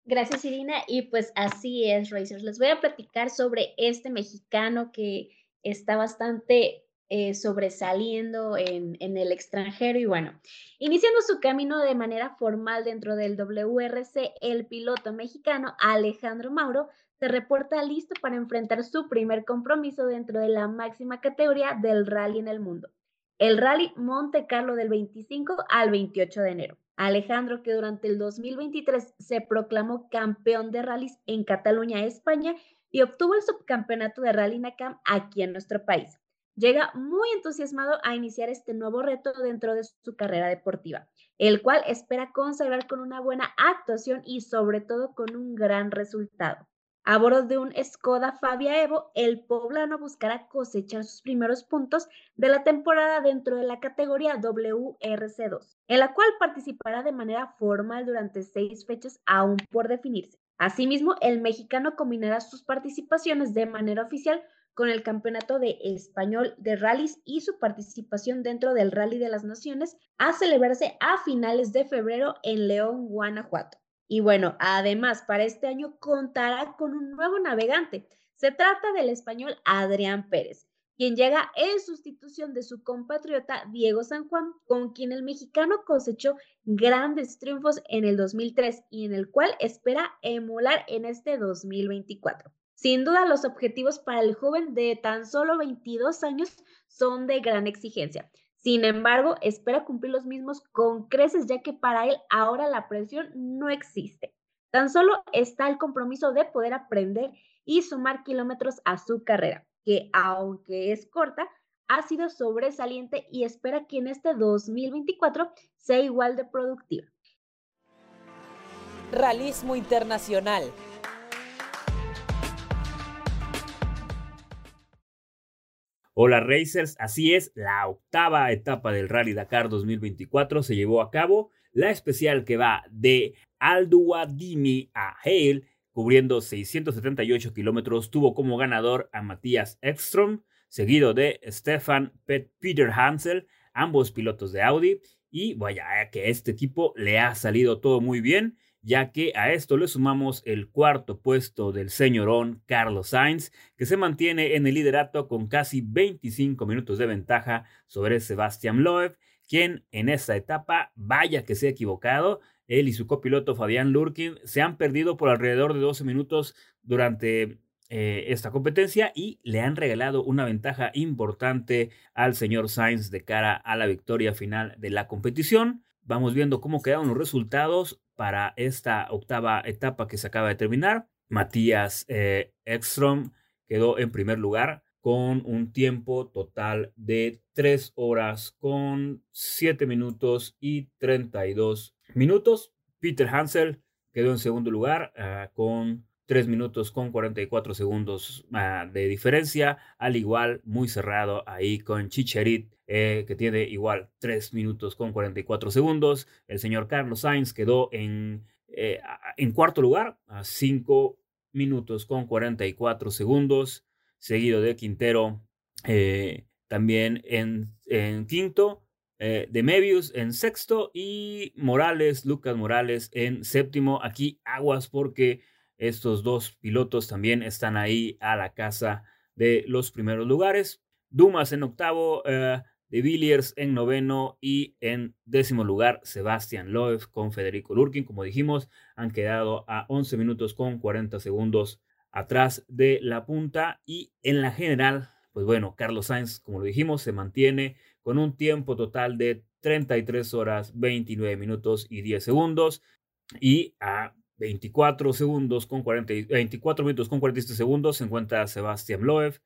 Gracias, Irina. Y pues así es, Racers. Les voy a platicar sobre este mexicano que está bastante eh, sobresaliendo en, en, el extranjero. Y bueno, iniciando su camino de manera formal dentro del WRC, el piloto mexicano Alejandro Mauro se reporta listo para enfrentar su primer compromiso dentro de la máxima categoría del rally en el mundo el Rally Monte Carlo del 25 al 28 de enero. Alejandro, que durante el 2023 se proclamó campeón de rallies en Cataluña, España, y obtuvo el subcampeonato de Rally NACAM aquí en nuestro país. Llega muy entusiasmado a iniciar este nuevo reto dentro de su carrera deportiva, el cual espera consagrar con una buena actuación y sobre todo con un gran resultado. A bordo de un Skoda Fabia Evo, el poblano buscará cosechar sus primeros puntos de la temporada dentro de la categoría WRC2, en la cual participará de manera formal durante seis fechas aún por definirse. Asimismo, el mexicano combinará sus participaciones de manera oficial con el Campeonato de Español de Rallys y su participación dentro del Rally de las Naciones a celebrarse a finales de febrero en León, Guanajuato. Y bueno, además, para este año contará con un nuevo navegante. Se trata del español Adrián Pérez, quien llega en sustitución de su compatriota Diego San Juan, con quien el mexicano cosechó grandes triunfos en el 2003 y en el cual espera emular en este 2024. Sin duda, los objetivos para el joven de tan solo 22 años son de gran exigencia. Sin embargo, espera cumplir los mismos con creces, ya que para él ahora la presión no existe. Tan solo está el compromiso de poder aprender y sumar kilómetros a su carrera, que aunque es corta, ha sido sobresaliente y espera que en este 2024 sea igual de productiva. Realismo Internacional Hola Racers, así es, la octava etapa del Rally Dakar 2024 se llevó a cabo, la especial que va de Alduadimi a Hale, cubriendo 678 kilómetros, tuvo como ganador a Matías Ekstrom, seguido de Stefan Pet Peter Hansel, ambos pilotos de Audi, y vaya que este equipo le ha salido todo muy bien ya que a esto le sumamos el cuarto puesto del señorón Carlos Sainz, que se mantiene en el liderato con casi 25 minutos de ventaja sobre Sebastián Loeb, quien en esta etapa, vaya que se ha equivocado, él y su copiloto Fabián Lurkin se han perdido por alrededor de 12 minutos durante eh, esta competencia y le han regalado una ventaja importante al señor Sainz de cara a la victoria final de la competición. Vamos viendo cómo quedaron los resultados para esta octava etapa que se acaba de terminar. Matías eh, Ekstrom quedó en primer lugar con un tiempo total de 3 horas con 7 minutos y 32 minutos. Peter Hansel quedó en segundo lugar ah, con 3 minutos con 44 segundos ah, de diferencia, al igual muy cerrado ahí con Chicherit eh, que tiene igual 3 minutos con 44 segundos. El señor Carlos Sainz quedó en, eh, en cuarto lugar a 5 minutos con 44 segundos, seguido de Quintero eh, también en, en quinto. de Mebius en sexto y Morales, Lucas Morales en séptimo. Aquí aguas porque estos dos pilotos también están ahí a la casa de los primeros lugares. Dumas en octavo, de Villiers en noveno y en décimo lugar Sebastián Loeb con Federico Lurkin. Como dijimos, han quedado a 11 minutos con 40 segundos atrás de la punta y en la general, pues bueno, Carlos Sainz, como lo dijimos, se mantiene con un tiempo total de 33 horas, 29 minutos y 10 segundos y a 24 segundos con 40, 24 minutos con 47 segundos se encuentra Sebastián Loeb.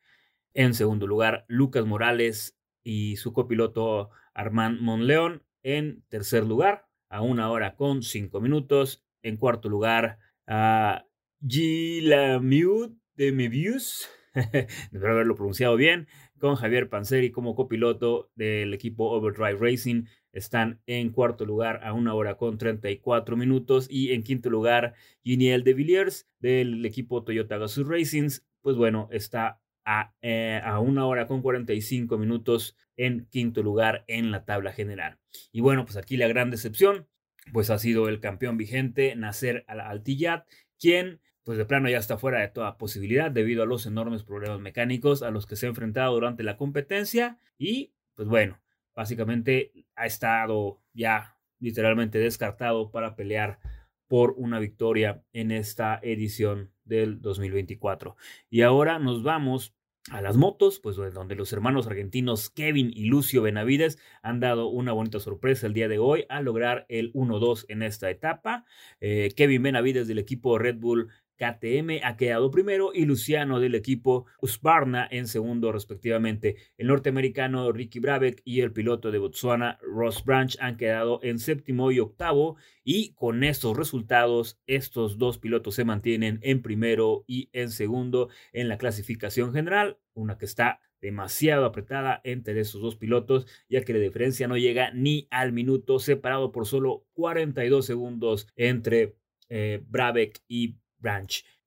En segundo lugar, Lucas Morales y su copiloto Armand Monleón en tercer lugar, a una hora con cinco minutos. En cuarto lugar, a Gilamiud de Mebius, *laughs* espero haberlo pronunciado bien, con Javier Panzeri como copiloto del equipo Overdrive Racing. Están en cuarto lugar a una hora con 34 minutos. Y en quinto lugar, Giniel de Villiers del equipo Toyota Gazoo Racing. Pues bueno, está a, eh, a una hora con 45 minutos en quinto lugar en la tabla general. Y bueno, pues aquí la gran decepción, pues ha sido el campeón vigente Nasser Al-Tiyat, quien pues de plano ya está fuera de toda posibilidad debido a los enormes problemas mecánicos a los que se ha enfrentado durante la competencia y pues bueno, básicamente ha estado ya literalmente descartado para pelear por una victoria en esta edición del 2024. Y ahora nos vamos a las motos, pues donde los hermanos argentinos Kevin y Lucio Benavides han dado una bonita sorpresa el día de hoy al lograr el 1-2 en esta etapa. Eh, Kevin Benavides del equipo Red Bull KTM ha quedado primero y Luciano del equipo Husqvarna en segundo respectivamente. El norteamericano Ricky Brabeck y el piloto de Botswana Ross Branch han quedado en séptimo y octavo y con estos resultados estos dos pilotos se mantienen en primero y en segundo en la clasificación general, una que está demasiado apretada entre esos dos pilotos, ya que la diferencia no llega ni al minuto, separado por solo 42 segundos entre eh, Brabeck y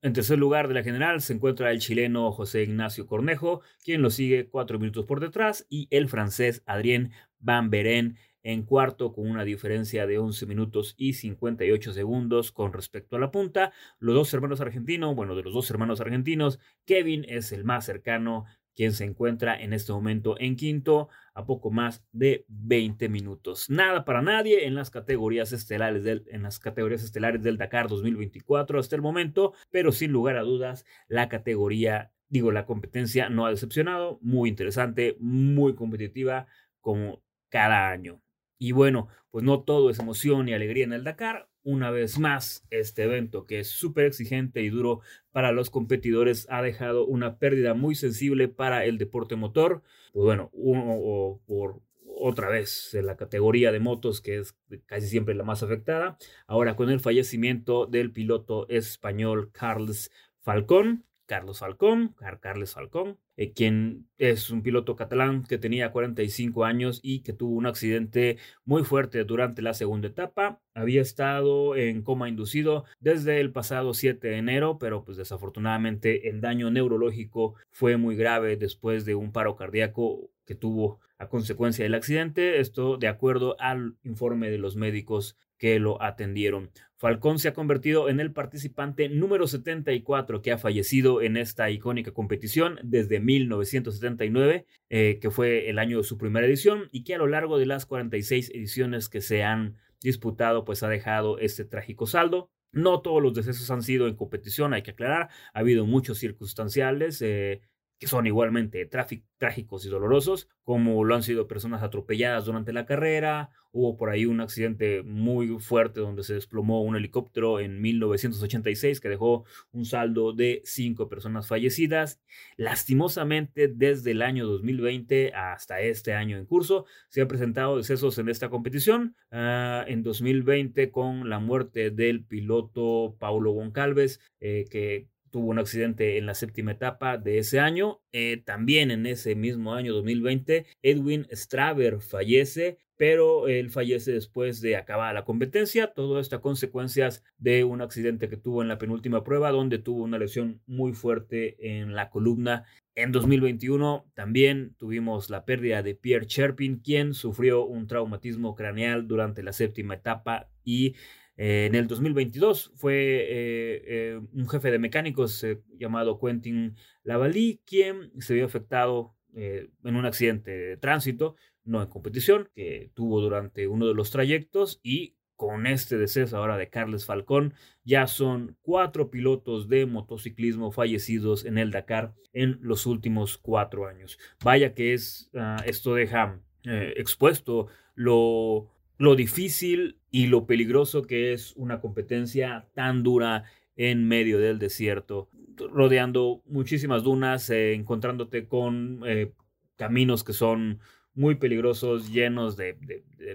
En tercer lugar de la general se encuentra el chileno José Ignacio Cornejo, quien lo sigue cuatro minutos por detrás, y el francés Adrien Van Beren en cuarto con una diferencia de 11 minutos y 58 segundos con respecto a la punta. Los dos hermanos argentinos, bueno, de los dos hermanos argentinos, Kevin es el más cercano quien se encuentra en este momento en quinto a poco más de 20 minutos. Nada para nadie en las categorías estelares del, en las categorías estelares del Dakar 2024 hasta el momento, pero sin lugar a dudas la categoría, digo, la competencia no ha decepcionado, muy interesante, muy competitiva como cada año. Y bueno, pues no todo es emoción y alegría en el Dakar una vez más, este evento que es súper exigente y duro para los competidores ha dejado una pérdida muy sensible para el deporte motor. Pues bueno, uno, por otra vez en la categoría de motos, que es casi siempre la más afectada. Ahora con el fallecimiento del piloto español Carlos Falcón, Carlos Falcón, Carles Falcón, eh, quien es un piloto catalán que tenía 45 años y que tuvo un accidente muy fuerte durante la segunda etapa. Había estado en coma inducido desde el pasado 7 de enero, pero pues desafortunadamente el daño neurológico fue muy grave después de un paro cardíaco que tuvo a consecuencia del accidente. Esto de acuerdo al informe de los médicos que lo atendieron. Falcón se ha convertido en el participante número 74 que ha fallecido en esta icónica competición desde 1979, eh, que fue el año de su primera edición, y que a lo largo de las 46 ediciones que se han disputado, pues ha dejado este trágico saldo. No todos los decesos han sido en competición, hay que aclarar, ha habido muchos circunstanciales. Eh, que son igualmente trágicos y dolorosos, como lo han sido personas atropelladas durante la carrera, hubo por ahí un accidente muy fuerte donde se desplomó un helicóptero en 1986 que dejó un saldo de cinco personas fallecidas. Lastimosamente, desde el año 2020 hasta este año en curso, se han presentado decesos en esta competición. Ah, en 2020 con la muerte del piloto Paulo Goncalves, eh, que tuvo un accidente en la séptima etapa de ese año. Eh, también en ese mismo año 2020, Edwin Straver fallece, pero él fallece después de acabar la competencia. Todo esto a consecuencias de un accidente que tuvo en la penúltima prueba, donde tuvo una lesión muy fuerte en la columna. En 2021 también tuvimos la pérdida de Pierre Cherpin, quien sufrió un traumatismo craneal durante la séptima etapa y eh, en el 2022 fue eh, eh, un jefe de mecánicos llamado Quentin Lavalí quien se vio afectado en un accidente de tránsito, no en competición, que tuvo durante uno de los trayectos y con este deceso ahora de Carles Falcón, ya son cuatro pilotos de motociclismo fallecidos en el Dakar en los últimos cuatro años. Vaya que es, ah, esto deja expuesto lo lo difícil y lo peligroso que es una competencia tan dura en medio del desierto, rodeando muchísimas dunas, eh, encontrándote con eh, caminos que son muy peligrosos, llenos de,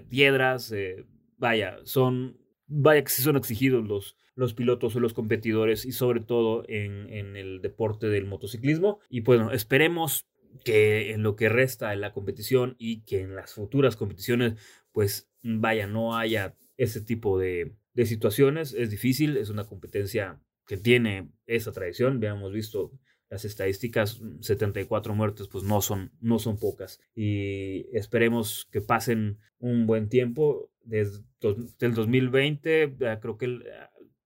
piedras. Eh, vaya, son, vaya que sí son exigidos los, los pilotos o los competidores y sobre todo en, en el deporte del motociclismo. Y bueno, esperemos que en lo que resta de la competición y que en las futuras competiciones pues vaya, no haya ese tipo de, situaciones. Es difícil, es una competencia que tiene esa tradición. Ya hemos visto las estadísticas, 74 muertes, pues no son, no son pocas. Y esperemos que pasen un buen tiempo. Desde, el 2020, creo que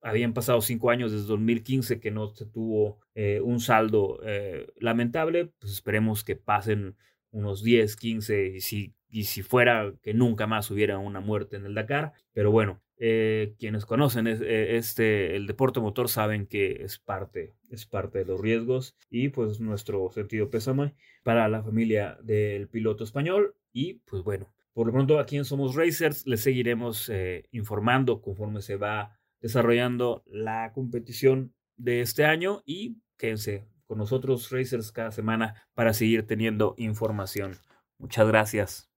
habían pasado cinco años desde 2015 que no se tuvo eh, un saldo eh, lamentable, pues esperemos que pasen unos 10, 15 y si, y si fuera que nunca más hubiera una muerte en el Dakar. Pero bueno, eh, quienes conocen eh, este, el deporte motor saben que es parte, es parte de los riesgos y pues nuestro sentido pésame para la familia del piloto español y pues bueno, por lo pronto aquí en Somos Racers les seguiremos eh, informando conforme se va desarrollando la competición de este año y quédense con nosotros Racers cada semana para seguir teniendo información. Muchas gracias.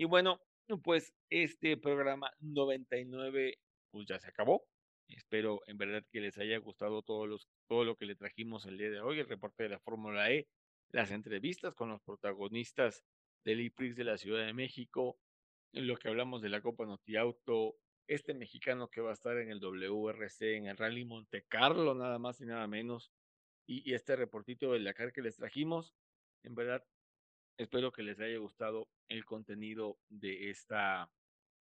Y bueno, pues este programa 99 pues ya se acabó. Espero en verdad que les haya gustado todo, los, todo lo que le trajimos el día de hoy, el reporte de la Fórmula E, las entrevistas con los protagonistas del IPRIX de la Ciudad de México, lo que hablamos de la Copa Noti Auto, este mexicano que va a estar en el WRC, en el Rally Monte Carlo, nada más y nada menos, y, y este reportito del Dakar que les trajimos. En verdad, Espero que les haya gustado el contenido de esta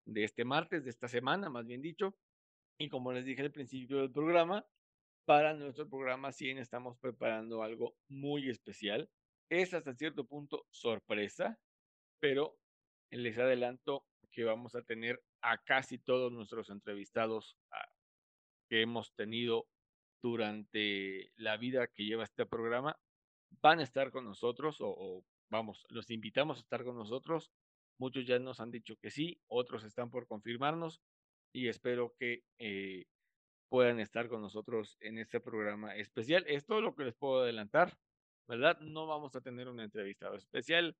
de este martes, de esta semana, más bien dicho. Y como les dije al principio del programa, para nuestro programa 100 estamos preparando algo muy especial. Es hasta cierto punto sorpresa, pero les adelanto que vamos a tener a casi todos nuestros entrevistados ah, que hemos tenido durante la vida que lleva este programa. Van a estar con nosotros o vamos, los invitamos a estar con nosotros. Muchos ya nos han dicho que sí, otros están por confirmarnos y espero que eh, puedan estar con nosotros en este programa especial. Es todo lo que les puedo adelantar, ¿verdad? No vamos a tener un entrevistado especial.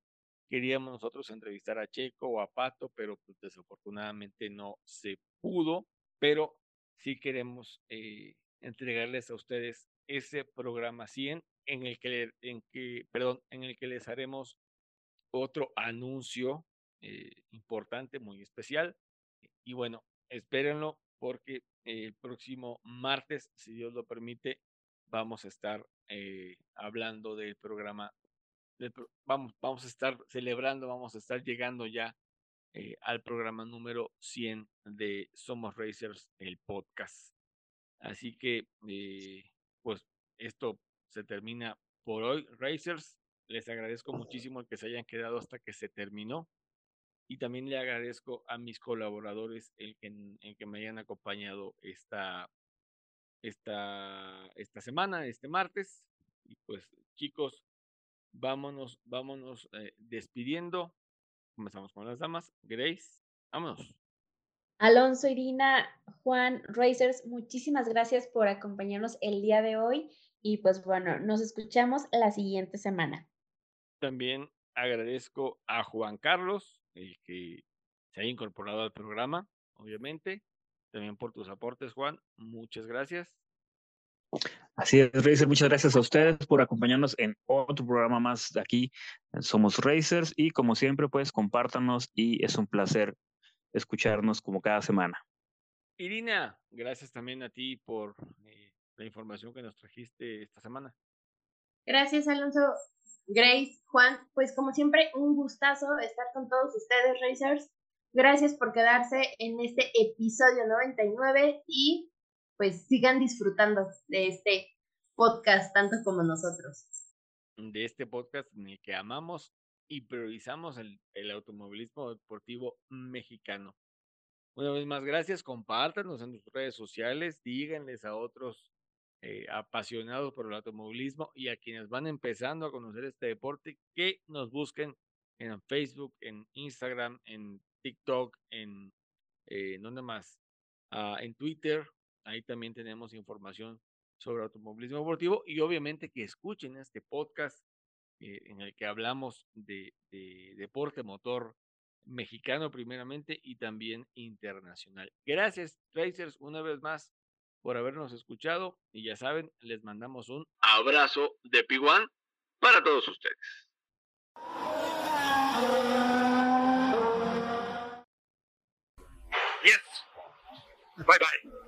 Queríamos nosotros entrevistar a Checo o a Pato, pero pues, desafortunadamente no se pudo. Pero sí queremos eh, entregarles a ustedes ese programa 100 en el que, en que, perdón, en el que les haremos otro anuncio eh, importante, muy especial. Y bueno, espérenlo porque el próximo martes, si Dios lo permite, vamos a estar eh, hablando del programa. vamos, vamos a estar celebrando, vamos a estar llegando ya eh, al programa número 100 de Somos Racers, el podcast. Así que, pues, esto se termina por hoy. Racers, les agradezco muchísimo el que se hayan quedado hasta que se terminó. Y también le agradezco a mis colaboradores el que, que me hayan acompañado esta, esta, esta semana, este martes. Y pues chicos, vámonos, vámonos eh, despidiendo. Comenzamos con las damas. Grace, vámonos. Alonso, Irina, Juan, Racers, muchísimas gracias por acompañarnos el día de hoy. Y pues bueno, nos escuchamos la siguiente semana. También agradezco a Juan Carlos, el que se ha incorporado al programa, obviamente. También por tus aportes, Juan. Muchas gracias. Así es, Racer. Muchas gracias a ustedes por acompañarnos en otro programa más de aquí. Somos Racers y como siempre, pues compártanos y es un placer escucharnos como cada semana. Irina, gracias también a ti por eh, la información que nos trajiste esta semana. Gracias, Alonso. Grace, Juan, pues como siempre, un gustazo estar con todos ustedes, Racers. Gracias por quedarse en este episodio 99 y pues sigan disfrutando de este podcast tanto como nosotros. De este podcast en el que amamos y priorizamos el, automovilismo deportivo mexicano. Una vez más, gracias. Compártanos en sus redes sociales, díganles a otros eh, apasionados por el automovilismo y a quienes van empezando a conocer este deporte, que nos busquen en Facebook, en Instagram, en TikTok, en eh. Ah, en Twitter, ahí también tenemos información sobre automovilismo deportivo y obviamente que escuchen este podcast eh, en el que hablamos de, de deporte motor mexicano primeramente y también internacional. Gracias, Tracers, una vez más por habernos escuchado y ya saben, les mandamos un abrazo de Piguan para todos ustedes. Yes. Bye bye.